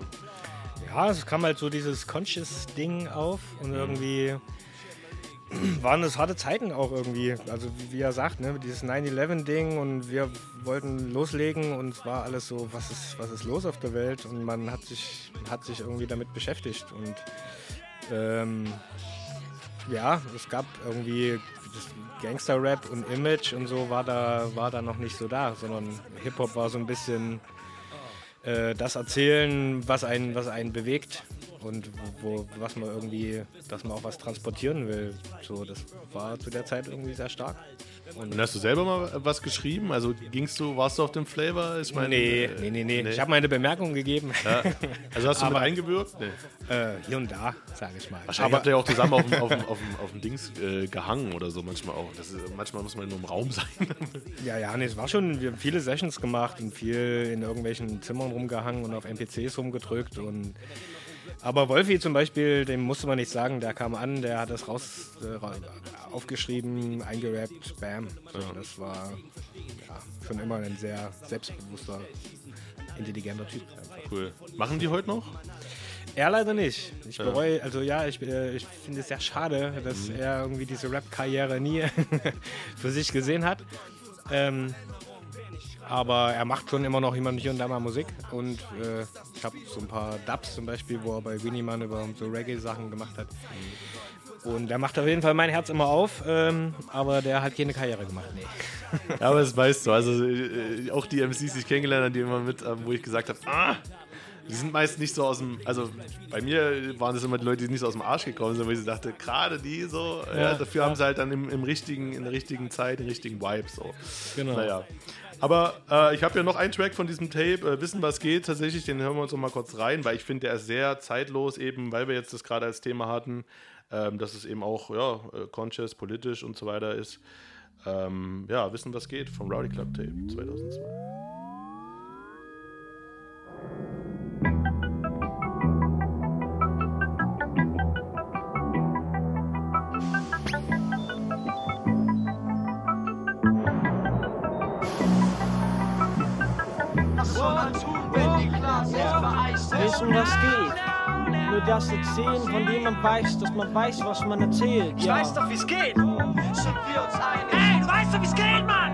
Ja, es kam halt so dieses Conscious-Ding auf und irgendwie waren es harte Zeiten auch irgendwie. Also wie, er sagt, ne, dieses 9-11-Ding und wir wollten loslegen und es war alles so, was ist, was ist los auf der Welt und man hat sich, hat sich irgendwie damit beschäftigt und ähm, ja, es gab irgendwie Gangster-Rap und Image und so war da, war da noch nicht so da, sondern Hip-Hop war so ein bisschen äh, das Erzählen, was einen, was einen bewegt und wo, was man irgendwie, dass man auch was transportieren will. So, das war zu der Zeit irgendwie sehr stark. Und hast du selber mal was geschrieben? Also gingst du, warst du auf dem Flavor? Ich meine, nee, äh, nee, nee, nee, Ich habe meine Bemerkungen gegeben. Ja. Also hast du mit Aber- eingewirkt? Nee. Äh, hier und da, sage ich mal. Wahrscheinlich habt ihr ja auch zusammen auf dem, auf dem, auf dem, auf dem Dings äh, gehangen oder so manchmal auch. Das ist, manchmal muss man nur im Raum sein. Ja, ja, nee, es war schon, wir haben viele Sessions gemacht und viel in irgendwelchen Zimmern rumgehangen und auf NPCs rumgedrückt und aber Wolfi zum Beispiel, dem musste man nicht sagen, der kam an, der hat das raus äh, aufgeschrieben, eingerappt, bam. So, Das war ja, schon immer ein sehr selbstbewusster, intelligenter Typ. einfach. Cool. Machen die heute noch? Er leider nicht. Ich bereue, also ja, ich, äh, ich finde es sehr schade, dass Mhm. er irgendwie diese Rap-Karriere nie [LAUGHS] für sich gesehen hat. Ähm, aber er macht schon immer noch jemand hier und da mal Musik. Und äh, ich habe so ein paar Dubs zum Beispiel, wo er bei Winnie Man über so Reggae-Sachen gemacht hat. Und der macht auf jeden Fall mein Herz immer auf, ähm, aber der hat keine Karriere gemacht. Nee. [LAUGHS] Ja, aber das weißt du. Also äh, auch die MCs, die ich kennengelernt habe, die immer mit, ähm, wo ich gesagt habe, ah, die sind meist nicht so aus dem, also bei mir waren das immer die Leute, die nicht so aus dem Arsch gekommen sind, wo ich dachte, gerade die so, ja, Ja, dafür ja. haben sie halt dann im, im richtigen, in der richtigen Zeit, den richtigen Vibe so. Genau. Naja. Aber äh, ich habe ja noch einen Track von diesem Tape, äh, Wissen, was geht, tatsächlich, den hören wir uns noch mal kurz rein, weil ich finde, der ist sehr zeitlos, eben weil wir jetzt das gerade als Thema hatten, ähm, dass es eben auch ja, äh, conscious, politisch und so weiter ist. Ähm, ja, Wissen, was geht, vom Rowdy Club Tape 2002. Wissen, was geht. Nur das erzählen, von dem man weiß, dass man weiß, was man erzählt. Ich ja. weiß doch, wie's geht. Sind wir uns einig? Ey, du weißt doch, wie's geht, Mann!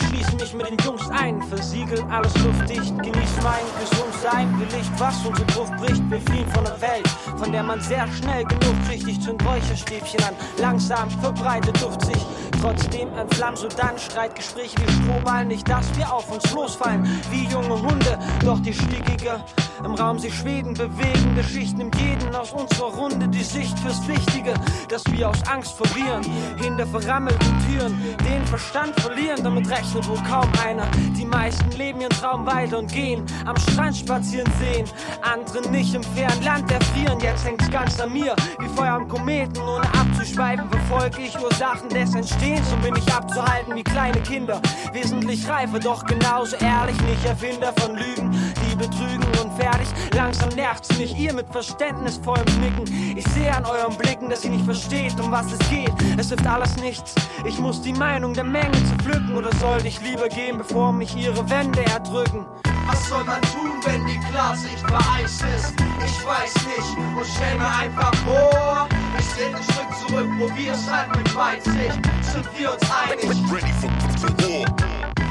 Ich schließe mich mit den Jungs ein, versiegel alles luftdicht, genieß mein gesund sein, wie Licht, was unsere Gruft bricht. Wir fliehen von der Welt, von der man sehr schnell genug kriegt. Ich zünd Räucherstäbchen an, langsam verbreitet Duft sich. Trotzdem entflammen so dann Streitgespräche wie Strohballen, nicht dass wir auf uns losfallen, wie junge Hunde. Doch die Stickige im Raum sich Schweden bewegen, Geschichten im jeden aus unserer Runde die Sicht fürs Wichtige, dass wir aus Angst verlieren, hinter verrammelten Türen den Verstand verlieren, damit rechnet wohl kaum einer. Die meisten leben ihren Traum weiter und gehen am Strand spazieren sehen, andere nicht im fernen Land erfrieren. Jetzt hängt's ganz an mir, wie Feuer am Kometen, ohne abzuschweifen, verfolge ich Ursachen des Entstehens und bin ich abzuhalten wie kleine Kinder. Wesentlich reifer, doch genauso ehrlich, nicht Erfinder von Lügen, die betrügen und fertig. Langsam nervt's mich, ihr mit verständnisvollem Nicken. Ich sehe an euren Blicken, dass ihr nicht versteht, um was es geht. Es hilft alles nichts. Ich muss die Meinung der Menge zu pflücken oder sollte ich lieber gehen, bevor mich ihre Wände erdrücken? Was soll man tun, wenn die Klarsicht vereist ist? Ich weiß nicht und mir einfach vor. Ich trete ein Stück zurück, probier's halt mit Weitsicht. Sind wir uns einig?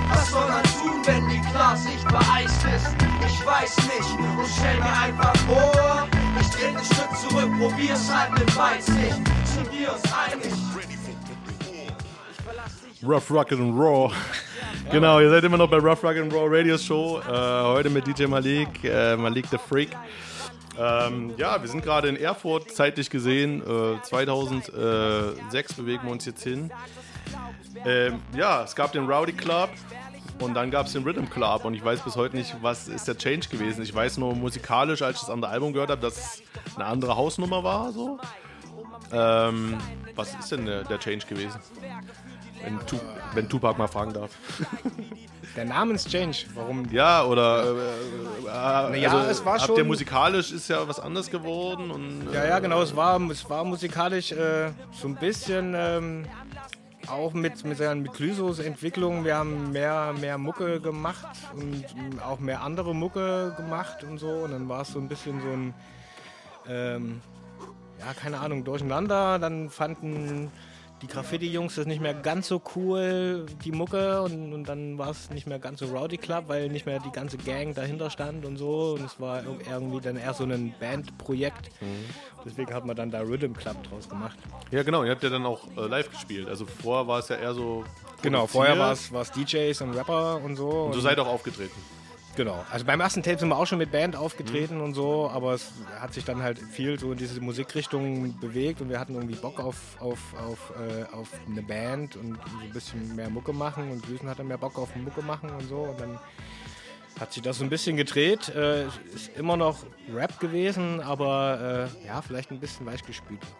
Was soll man tun, wenn die Klarsicht vereist ist? Ich weiß nicht und stell mir einfach vor. Ich ein Stück zurück, probier's halt mit Weitsicht. Sind wir uns einig? Rough Rock and Raw. genau, ihr seid immer noch bei Rough Rock and Raw Radio Show. Äh, heute mit DJ Malik, äh, Malik the Freak. Ähm, ja, wir sind gerade in Erfurt, zeitlich gesehen. Äh, 2006 bewegen wir uns jetzt hin. Ähm, ja, es gab den Rowdy Club und dann gab es den Rhythm Club und ich weiß bis heute nicht, was ist der Change gewesen. Ich weiß nur musikalisch, als ich das andere Album gehört habe, dass es eine andere Hausnummer war. So. Ähm, was ist denn der, der Change gewesen? Wenn, tu wenn Tupac mal fragen darf. [LAUGHS] Der Namenschange, warum? Ja, oder äh, äh, Naja, also, es war schon- ihr musikalisch ist ja was anderes geworden und Ja, ja, genau. Es war, es war musikalisch äh, so ein bisschen ähm, auch mit, mit, seiner- mit Lysos Entwicklung. Wir haben mehr, mehr Mucke gemacht und ähm, auch mehr andere Mucke gemacht und so. Und dann war es so ein bisschen so ein, ähm, ja, keine Ahnung, durcheinander. Dann fanden die Graffiti-Jungs das nicht mehr ganz so cool, die Mucke. Und, und dann war es nicht mehr ganz so Rowdy Club, weil nicht mehr die ganze Gang dahinter stand und so. Und es war ir- irgendwie dann eher so ein Bandprojekt. Deswegen hat man dann da Rhythm Club draus gemacht. Ja, genau, ihr habt ja dann auch äh, live gespielt. Also vorher war es ja eher so. Genau, vorher war es DJs und Rapper und so. Und du seid auch aufgetreten. Genau. Also beim ersten Tape sind wir auch schon mit Band aufgetreten und so, aber es hat sich dann halt viel so in diese Musikrichtung bewegt und wir hatten irgendwie Bock auf, auf, auf, äh, auf eine Band und so ein bisschen mehr Mucke machen und Düsen hatte mehr Bock auf Mucke machen und so und dann hat sich das so ein bisschen gedreht. Äh, ist immer noch Rap gewesen, aber äh, ja, vielleicht ein bisschen weichgespült. [LAUGHS]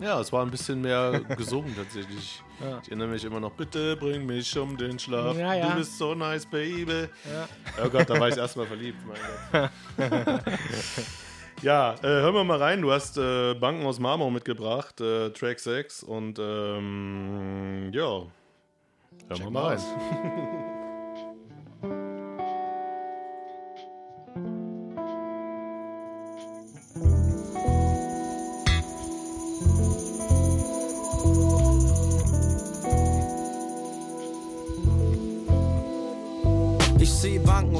Ja, es war ein bisschen mehr gesungen tatsächlich. Ja. Ich erinnere mich immer noch, bitte bring mich um den Schlaf. Ja, ja. Du bist so nice, baby. Ja. Oh Gott, da war ich erstmal verliebt. Mein Gott. [LAUGHS] ja, äh, hören wir mal rein. Du hast äh, Banken aus Marmor mitgebracht, äh, Track 6. Und ähm, ja, hören wir mal rein. [LAUGHS]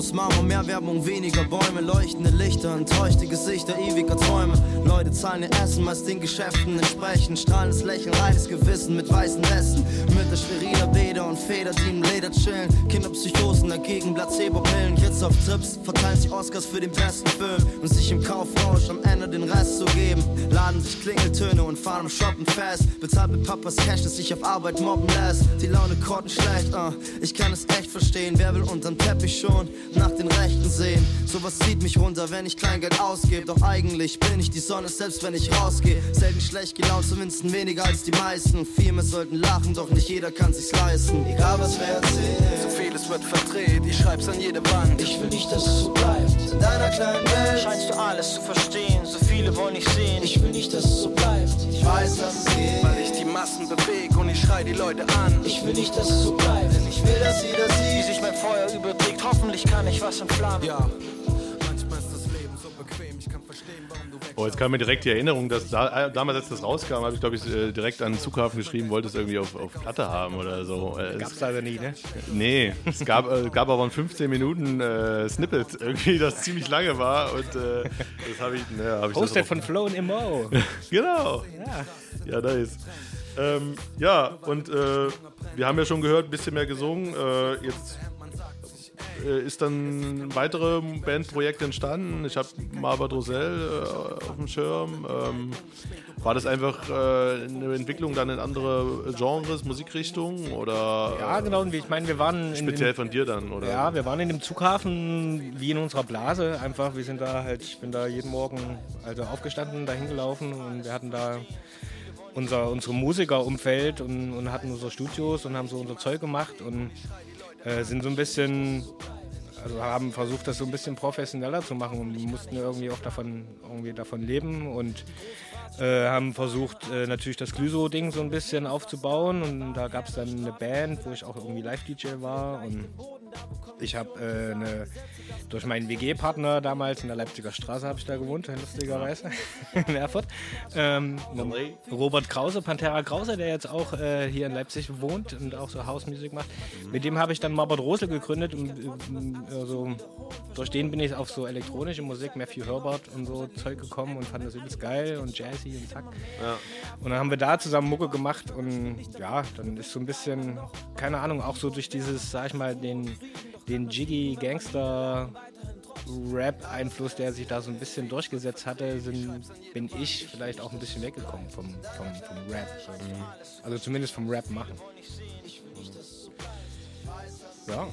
aus Marmor, mehr Werbung, weniger Bäume, leuchtende Lichter, enttäuschte Gesichter ewiger Träume. Leute zahlen ihr Essen, was den Geschäften entsprechen. Strahlendes Lächeln, reines Gewissen mit weißen Westen. Mütter schweriner Bäder und Feder, die im Leder chillen. Kinderpsychosen dagegen, Placebo-Pillen. Kids auf Trips, verteilen sich Oscars für den besten Film. Und sich im Kaufrausch am Ende den Rest zu geben. Laden sich Klingeltöne und fahren im Shoppen fest. Bezahlt mit Papas Cash, das sich auf Arbeit mobben lässt. Die Laune korten schlecht, uh. ich kann es echt verstehen. Wer will unterm Teppich schon nach den Rechten sehen? Sowas zieht mich runter, wenn ich Kleingeld ausgebe. Doch eigentlich bin ich die Sonne, selbst wenn ich rausgehe. Selten schlecht gelaunt, zumindest weniger als die meisten. Viel mehr sollten lachen, doch nicht jeder kann sich's leisten. Egal was wer erzählt, so vieles wird verdreht. Ich schreib's an jede Wand. Ich will nicht, dass es so bleibt. In deiner kleinen Welt Scheinst du alles zu verstehen, viele wollen nicht sehen. Ich will nicht, dass es so bleibt. Ich weiß, dass es geht. Weil ich die Massen bewege und ich schrei die Leute an. Ich will nicht, dass es so bleibt. Denn ich will, dass jeder Wie sieht. sich mein Feuer überträgt, hoffentlich kann ich was entflammen. Ja. Oh, jetzt kam mir direkt die Erinnerung, dass da, äh, damals, als das rauskam, habe ich, glaube ich, äh, direkt an den Zughafen geschrieben, wollte es irgendwie auf, auf Platte haben oder so. Äh, es- leider nie, ne? Nee, es gab, äh, gab aber ein 15 Minuten äh, Snippet irgendwie, das ziemlich lange war und äh, das habe ich, ne, hab ich auch- von Flo und Immo. [LAUGHS] genau. Ja. Ja, nice. Ähm, ja, und äh, wir haben ja schon gehört, ein bisschen mehr gesungen. Äh, jetzt äh, ist dann weitere Bandprojekt entstanden. Ich habe Marva Drosel äh, auf dem Schirm. Ähm, war das einfach äh, eine Entwicklung dann in andere Genres, Musikrichtungen oder Ja, genau. Ich meine, wir waren speziell dem, von dir dann? Oder? Ja, wir waren in dem Zughafen wie in unserer Blase. Einfach, wir sind da halt, ich bin da jeden Morgen also aufgestanden, dahin gelaufen und wir hatten da unser, unsere Musikerumfeld und, und hatten unsere Studios und haben so unser Zeug gemacht und äh, sind so ein bisschen, also haben versucht, das so ein bisschen professioneller zu machen und mussten irgendwie auch davon, irgendwie davon leben und äh, haben versucht, äh, natürlich das Glyso-Ding so ein bisschen aufzubauen und da gab es dann eine Band, wo ich auch irgendwie Live-DJ war und ich habe äh, eine, durch meinen WG-Partner damals in der Leipziger Straße habe ich da gewohnt, lustigerweise, in Erfurt. Ähm, Robert Krause, Pantera Krause, der jetzt auch äh, hier in Leipzig wohnt und auch so Hausmusik macht. Mit dem habe ich dann Marbert Rosel gegründet und äh, also, durch den bin ich auf so elektronische Musik, Matthew Herbert und so Zeug gekommen und fand das übelst geil und jazzy und zack. Ja. Und dann haben wir da zusammen Mucke gemacht und ja, dann ist so ein bisschen, keine Ahnung, auch so durch dieses, sag ich mal, den, den Jiggy Gangster Rap-Einfluss, der sich da so ein bisschen durchgesetzt hatte, sind, bin ich vielleicht auch ein bisschen weggekommen vom, vom, vom Rap. So. Also zumindest vom Rap machen. Ja,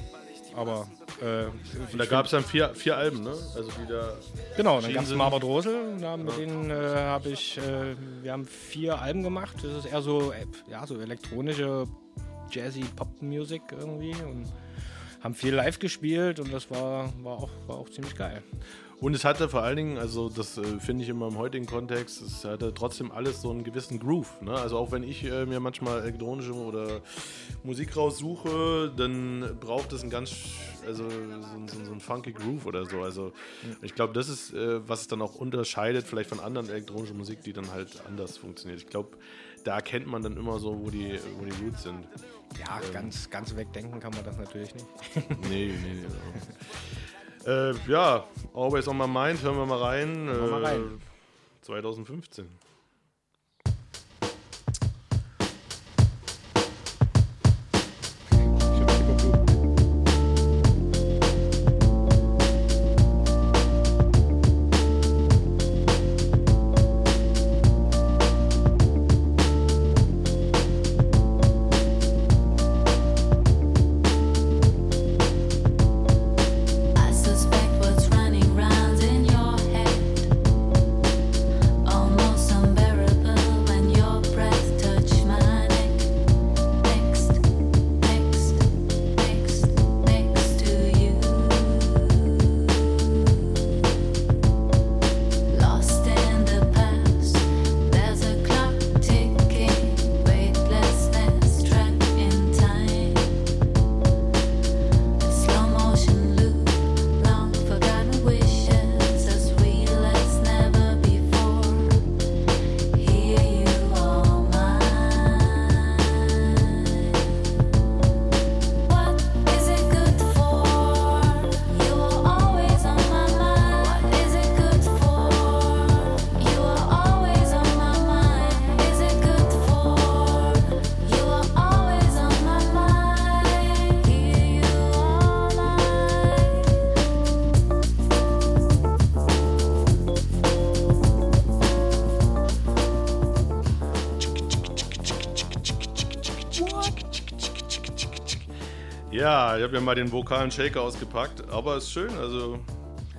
aber. Äh, Und da gab es dann vier, vier Alben, ne? Also die da Genau, dann gab es sind. Marbert Rosel, da mit Ja. denen äh, habe ich, äh, wir haben vier Alben gemacht. Das ist eher so, äh, ja, so elektronische Jazzy Pop-Music irgendwie und haben viel live gespielt und das war, war, auch, war auch ziemlich geil. Und es hatte vor allen Dingen, also das äh, finde ich immer im heutigen Kontext, es hatte trotzdem alles so einen gewissen Groove. Ne? Also auch wenn ich äh, mir manchmal elektronische oder Musik raussuche, dann braucht es ein ganz, also so, so, so ein funky Groove oder so. Also ich glaube, das ist, äh, was es dann auch unterscheidet vielleicht von anderen elektronischen Musik, die dann halt anders funktioniert. Ich glaube, da erkennt man dann immer so, wo die, wo die Roots sind. Ja, Ähm, ganz, ganz wegdenken kann man das natürlich nicht. [LAUGHS] Nee, nee, nee. Äh, ja, Always on my mind, hören wir mal rein. Hören wir mal Äh, rein. 2015. Ja, ich habe ja mal den vokalen Shaker ausgepackt, aber ist schön. Also,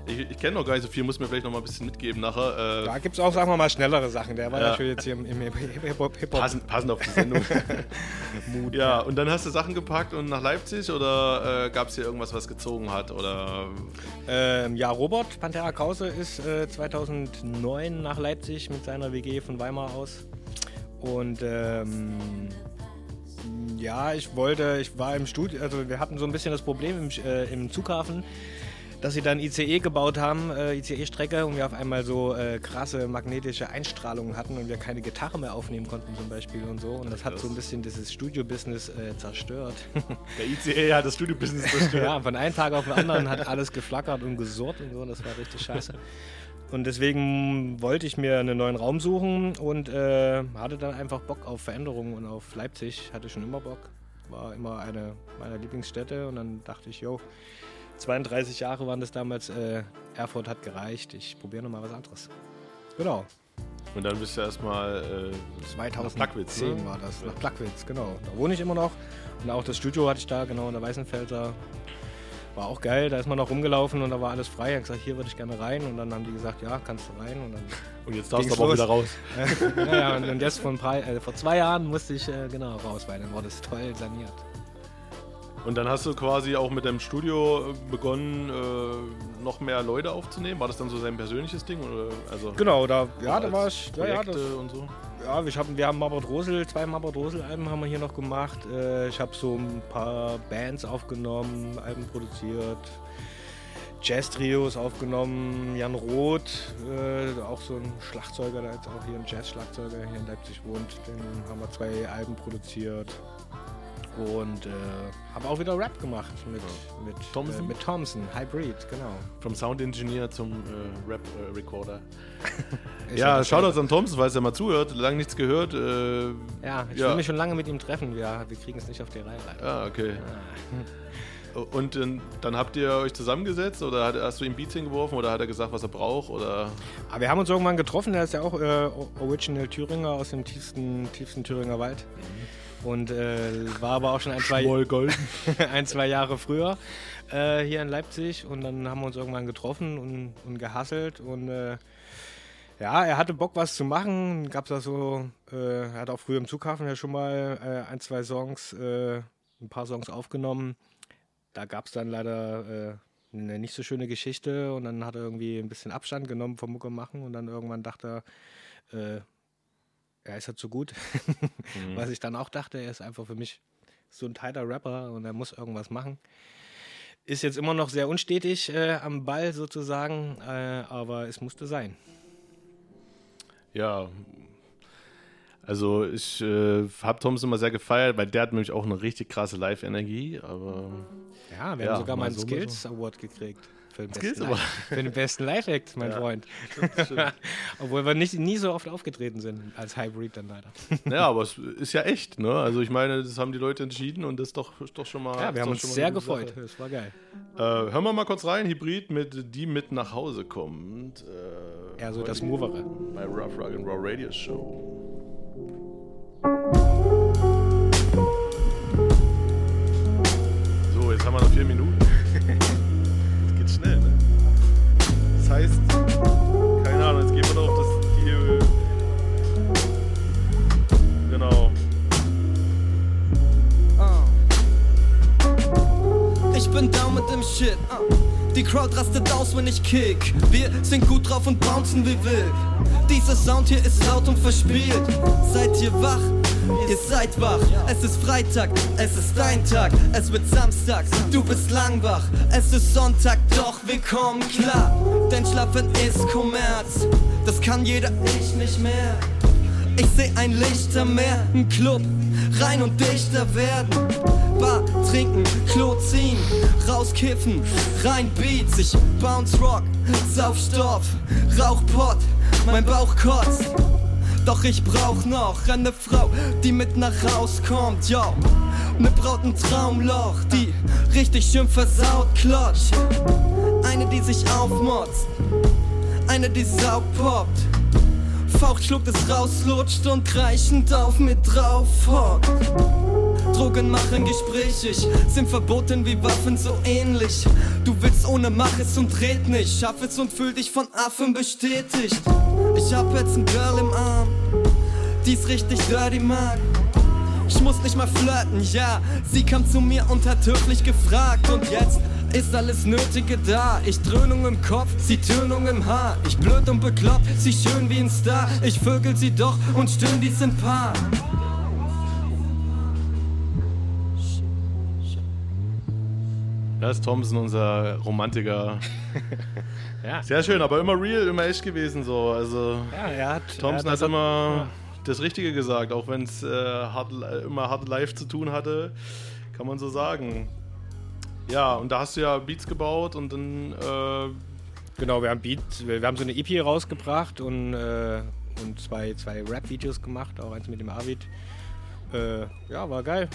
ich, ich kenne noch gar nicht so viel, muss mir vielleicht noch mal ein bisschen mitgeben nachher. Äh, Da gibt es auch, sagen wir mal, schnellere Sachen. Der war Ja. natürlich jetzt hier im, im Hip-Hop. Hip passend, passend auf die Sendung. [LAUGHS] Mut, ja, und dann hast du Sachen gepackt und nach Leipzig oder äh, gab es hier irgendwas, was gezogen hat? Oder Ähm, ja, Robert Pantera Krause ist äh, 2009 nach Leipzig mit seiner WG von Weimar aus. Und ähm, ja, ich wollte, ich war im Studio, also wir hatten so ein bisschen das Problem im, äh, im Zughafen, dass sie dann ICE gebaut haben, äh, ICE-Strecke, und wir auf einmal so äh, krasse magnetische Einstrahlungen hatten und wir keine Gitarre mehr aufnehmen konnten zum Beispiel und so. Und das hat so ein bisschen dieses Studio-Business äh, zerstört. [LAUGHS] Der ICE hat das Studio-Business [LAUGHS] zerstört. ja, von einem Tag auf den anderen hat alles geflackert und gesurrt und so. Und das war richtig scheiße. Und deswegen wollte ich mir einen neuen Raum suchen und äh, hatte dann einfach Bock auf Veränderungen und auf Leipzig. Hatte schon immer Bock. War immer eine meiner Lieblingsstädte. Und dann dachte ich, jo, 32 Jahre waren das damals. Äh, Erfurt hat gereicht. Ich probiere nochmal was anderes. Genau. Und dann bist du erstmal äh, 2010 nach Plackwitz, ne? war das. Nach Plackwitz, genau. Da wohne ich immer noch. Und auch das Studio hatte ich da, genau in der Weißenfelser. War auch geil, da ist man noch rumgelaufen und da war alles frei. Ich habe gesagt, hier würde ich gerne rein. Und dann haben die gesagt, ja, kannst du rein. Und, dann Und jetzt darfst du aber auch wieder raus. [LAUGHS] ja, ja, und, und jetzt von, äh, vor zwei Jahren musste ich äh, genau raus, weil dann wurde es toll saniert. Und dann hast du quasi auch mit deinem Studio äh, begonnen, äh, noch mehr Leute aufzunehmen. War das dann so sein persönliches Ding? Oder, also Genau, da, ja, da war ich. Ja, ja, das, und so. Ja, ich hab, wir haben Marbert Rosel, zwei Marbert Rosel-Alben haben wir hier noch gemacht. Äh, ich habe so ein paar Bands aufgenommen, Alben produziert, Jazz-Trios aufgenommen. Jan Roth, äh, auch so ein Schlagzeuger, der jetzt auch hier ein Jazz-Schlagzeuger hier in Leipzig wohnt, den haben wir zwei Alben produziert. Und äh, habe auch wieder Rap gemacht mit, mit Thompson? Äh, mit Thompson, Hybrid, genau. Vom Sound Engineer zum äh, Rap äh, Recorder. [LAUGHS] Ja, ja Shoutouts an Thompson, falls er mal zuhört. Lange nichts gehört. Äh, Ja, ich ja. will mich schon lange mit ihm treffen. Wir, wir kriegen es nicht auf die Reihe. Ah, okay. [LAUGHS] Und äh, dann habt ihr euch zusammengesetzt oder hat, hast du ihm Beats hingeworfen oder hat er gesagt, was er braucht? Oder? Aber wir haben uns irgendwann getroffen, der ist ja auch äh, Original Thüringer aus dem tiefsten, tiefsten Thüringer Wald. Und äh, war aber auch schon ein, zwei, [LAUGHS] ein, zwei Jahre früher äh, hier in Leipzig. Und dann haben wir uns irgendwann getroffen und, und gehasselt. Und äh, ja, er hatte Bock, was zu machen. Gab's da so, äh, er hat auch früher im Zughafen ja schon mal äh, ein, zwei Songs, äh, ein paar Songs aufgenommen. Da gab es dann leider eine nicht so schöne Geschichte und dann hat er irgendwie ein bisschen Abstand genommen vom Mucke machen und dann irgendwann dachte er, äh, er ist halt so gut. [LAUGHS] Mhm. Was ich dann auch dachte, er ist einfach für mich so ein tighter Rapper und er muss irgendwas machen. Ist jetzt immer noch sehr unstetig äh, am Ball sozusagen, äh, aber es musste sein. Ja. Also ich äh, habe Thompson immer sehr gefeiert, weil der hat nämlich auch eine richtig krasse Live-Energie. Aber Ja, wir haben sogar mal einen so, Skills. Award gekriegt. Für den Skills besten. Live- Für den besten Live-Act, mein Ja, Freund. stimmt, stimmt. [LAUGHS] Obwohl wir nicht, nie so oft aufgetreten sind als Hybrid dann leider. [LAUGHS] Ja, aber es ist ja echt, ne? Also ich meine, das haben die Leute entschieden und das ist doch, ist doch schon mal. Ja, wir haben uns sehr gefreut. Sache. Es war geil. Äh, hören wir mal kurz rein, Hybrid mit Die mit nach Hause kommt. Äh, Ja, so das Movere. Bei Rough Rock and Raw Radio Show. So, jetzt haben wir noch vier Minuten. Schnell, ne? Das heißt, keine Ahnung, jetzt gehen wir noch auf das die. Genau. Ich bin down mit dem Shit. ah. Die Crowd rastet aus, wenn ich kick. Wir sind gut drauf und bouncen wie wild. Dieser Sound hier ist laut und verspielt. Seid ihr wach? Ihr seid wach. Es ist Freitag, es ist dein Tag. Es wird Samstag, du bist lang wach. Es ist Sonntag, doch wir kommen klar. Denn Schlafen ist Kommerz. Das kann jeder, ich nicht mehr. Ich seh ein Licht am Meer, ein Club, rein und dichter werden. Bar, trinken, Klo ziehen, rauskiffen, rein Beats, ich bounce Rock, sauf Stoff, rauch Pott, mein Bauch kotzt. Doch ich brauch noch eine Frau, die mit nach Haus kommt, yo. Ne Braut ein Traumloch, die richtig schön versaut klotsch. Eine, die sich aufmotzt, eine, die saugpoppt. Faucht, schluckt es raus, lutscht und kreischend auf mir drauf hockt. Drogen machen gesprächig, sind verboten wie Waffen so ähnlich. Du willst ohne mach es und red nicht, schaff es und fühl dich von Affen bestätigt. Ich hab jetzt ein Girl im Arm, die's richtig dirty mag. Ich muss nicht mal flirten, ja. Sie kam zu mir und hat höflich gefragt. Und jetzt ist alles Nötige da. Ich Dröhnung im Kopf, sie Tönung im Haar. Ich blöd und bekloppt, sie schön wie ein Star. Ich vögel sie doch und stöhn dies in Paar. Da ist Thompson unser Romantiker. [LAUGHS] Ja. Sehr schön, aber immer real, immer echt gewesen so. Also Ja, er hat- Thompson er hat, hat- immer das Richtige gesagt, auch wenn es äh, immer hart live zu tun hatte, kann man so sagen. Ja, und da hast du ja Beats gebaut und dann äh, Genau, wir haben Beats, wir, wir haben so eine EP rausgebracht und, äh, und zwei, zwei Rap-Videos gemacht, auch eins mit dem Arvid. Äh, ja, war geil.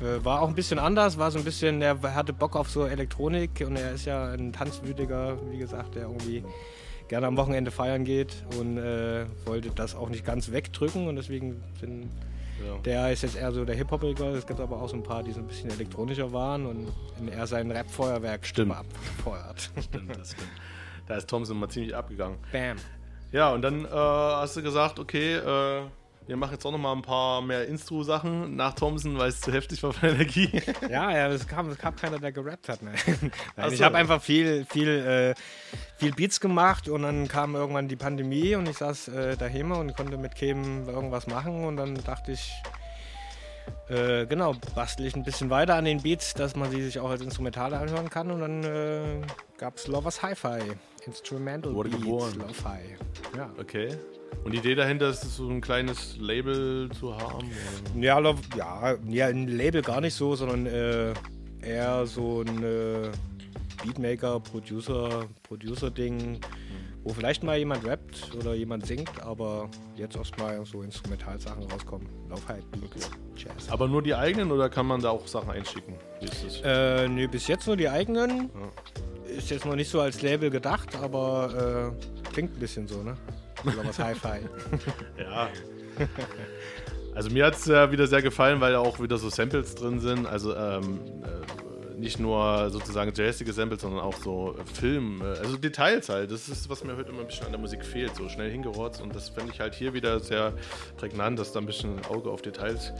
Äh, war auch ein bisschen anders, war so ein bisschen, er hatte Bock auf so Elektronik und er ist ja ein Tanzwütiger, wie gesagt, der irgendwie gerne am Wochenende feiern geht und äh, wollte das auch nicht ganz wegdrücken und deswegen sind, Ja. der ist jetzt eher so der Hip-Hopper, es gibt aber auch so ein paar, die so ein bisschen elektronischer waren und er sein Rap-Feuerwerk Stimmt. abgefeuert. [LAUGHS] Stimmt, das stimmt. Da ist Thompson mal ziemlich abgegangen. Bam. Ja, und dann äh, hast du gesagt, okay, äh, Wir machen jetzt auch noch mal ein paar mehr Instru-Sachen nach Thompson, weil es zu heftig war von der Energie. Ja, ja, es kam, es kam keiner, der gerappt hat. Ne? [LAUGHS] Nein, Ach ich so. habe einfach viel, viel, äh, viel Beats gemacht und dann kam irgendwann die Pandemie und ich saß äh, daheim und konnte mit Kim irgendwas machen und dann dachte ich, äh, genau, bastel ich ein bisschen weiter an den Beats, dass man sie sich auch als Instrumentale anhören kann und dann äh, gab es Lovers Hi-Fi, Instrumental Wurde Beats, geboren. Lo-Fi. Ja. Okay. Und die Idee dahinter ist, so ein kleines Label zu haben? Ja, ja, ja, ein Label gar nicht so, sondern äh, eher so ein äh, Beatmaker, Producer, Producer-Ding, wo vielleicht mal jemand rappt oder jemand singt, aber jetzt erstmal so Instrumentalsachen rauskommen. Lauf halt Beats, Jazz. Aber nur die eigenen oder kann man da auch Sachen einschicken? Wie ist das? Äh, nee, bis jetzt nur die eigenen. Ist jetzt noch nicht so als Label gedacht, aber äh, klingt ein bisschen so, ne? Was Hi-Fi. [LAUGHS] ja. Also mir hat es äh, wieder sehr gefallen, weil da auch wieder so Samples drin sind. Also ähm, äh, nicht nur sozusagen jazzige Samples, sondern auch so äh, Film, also Details halt. Das ist, was mir heute immer ein bisschen an der Musik fehlt, so schnell hingerotzt. Und das fände ich halt hier wieder sehr prägnant, dass da ein bisschen Auge auf Details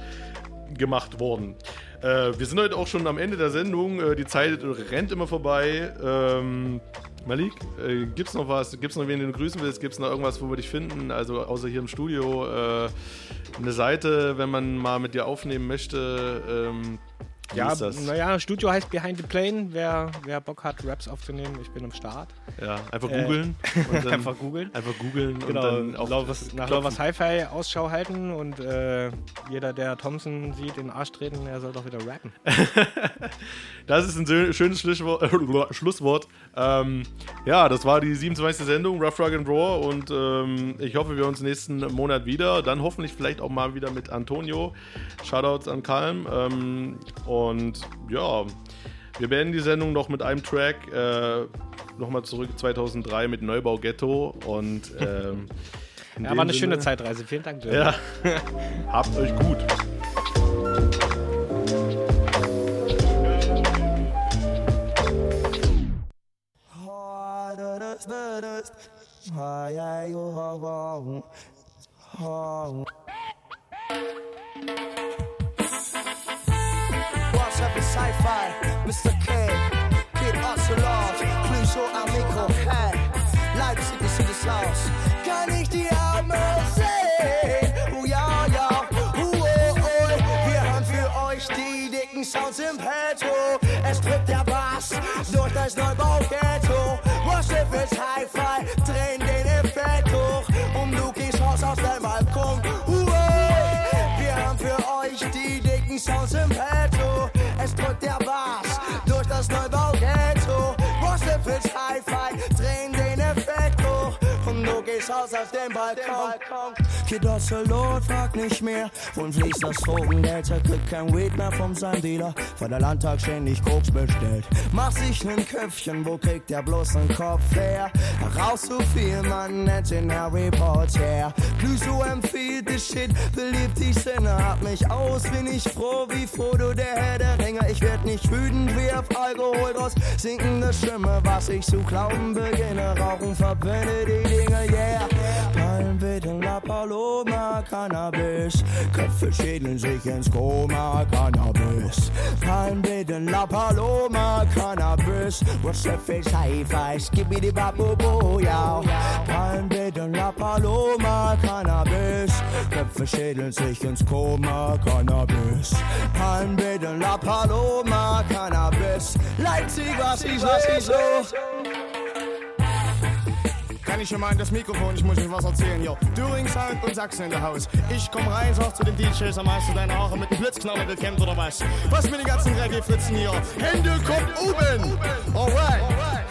gemacht worden. Äh, wir sind heute auch schon am Ende der Sendung. Äh, die Zeit rennt immer vorbei. Ähm, Malik, äh, gibt's noch was? Gibt's noch wen, den du grüßen willst? Gibt's noch irgendwas, wo wir dich finden? Also außer hier im Studio äh, eine Seite, wenn man mal mit dir aufnehmen möchte. Ähm, wie Ja, naja, Studio heißt Behind the Plane. Wer, wer Bock hat, Raps aufzunehmen, ich bin am Start. Ja, einfach Äh, googeln. [LAUGHS] und dann- einfach googeln. Einfach googeln und genau, dann auf Lovers, nach. Lovers Hi-Fi Ausschau halten und äh, jeder, der Thompson sieht, in den Arsch treten, der soll doch wieder rappen. [LAUGHS] Das ist ein schö- schönes Schlusswort. Äh. Ähm, ja, das war die 27. Sendung, Rough Rug and Raw. Und ähm, ich hoffe, wir uns nächsten Monat wieder. Dann hoffentlich vielleicht auch mal wieder mit Antonio. Shoutouts an Kalm. Ähm, und ja, wir beenden die Sendung noch mit einem Track. Äh, Nochmal zurück 2003 mit Neubau Ghetto. Und [LAUGHS] ähm, Ja, war eine schöne Sinne- Zeitreise. Vielen Dank, Jim. Ja. [LAUGHS] Habt euch gut. What's up, Sci-Fi, Mr. K, Kid Ocelot, Cluso Amico, hey, Leipzig ist das Haus. Kann ich die Arme sehen? Oh ja, ja, oh, oh, oh. Wir haben für euch die dicken Sounds im Petto. Es drückt der Bass durch das Neubau-Ghetto. Die dicken Sounds Raus aus dem Balkon. Kid Ocelot, frag nicht mehr. Wohin fließt das Drogengeld? Er kriegt kein Weed mehr von seinem Dealer. Vor der Landtag ständig Koks bestellt. Mach sich nen Köpfchen, wo kriegt er bloß einen Kopf her? Raus so viel, man nennt ihn Harry Potter. Glüso empfiehlt die Shit, beliebt die Sinne. Hab mich aus, bin ich froh wie Frodo, der Herr der Ringe. Ich werd nicht wütend, wie auf Alkohol draus sinkende Stimme. Was ich zu glauben beginne, rauchen verbinde die Dinge, yeah. Palmwedel, La Paloma, Cannabis. Köpfe schädeln sich ins Koma, Cannabis. Palmwedel, La Paloma, Cannabis. What's the face, Hi-Fi, Skibbidi Babobo, ja. Palmwedel, La Paloma, Cannabis. Köpfe schädeln sich ins Koma, Cannabis. Palmwedel, La Paloma, Cannabis. Leipzig, was ist, los? Kann ich schon mal in das Mikrofon, ich muss euch was erzählen hier. Düring Sound und Sachsen in der Haus. Ich komm rein, sag zu den DJs, am meisten deine Haare mit dem Blitzknaller gekämmt oder was? Was mit den ganzen Reggae-Fritzen hier? Hände kommt oben! Alright! Alright.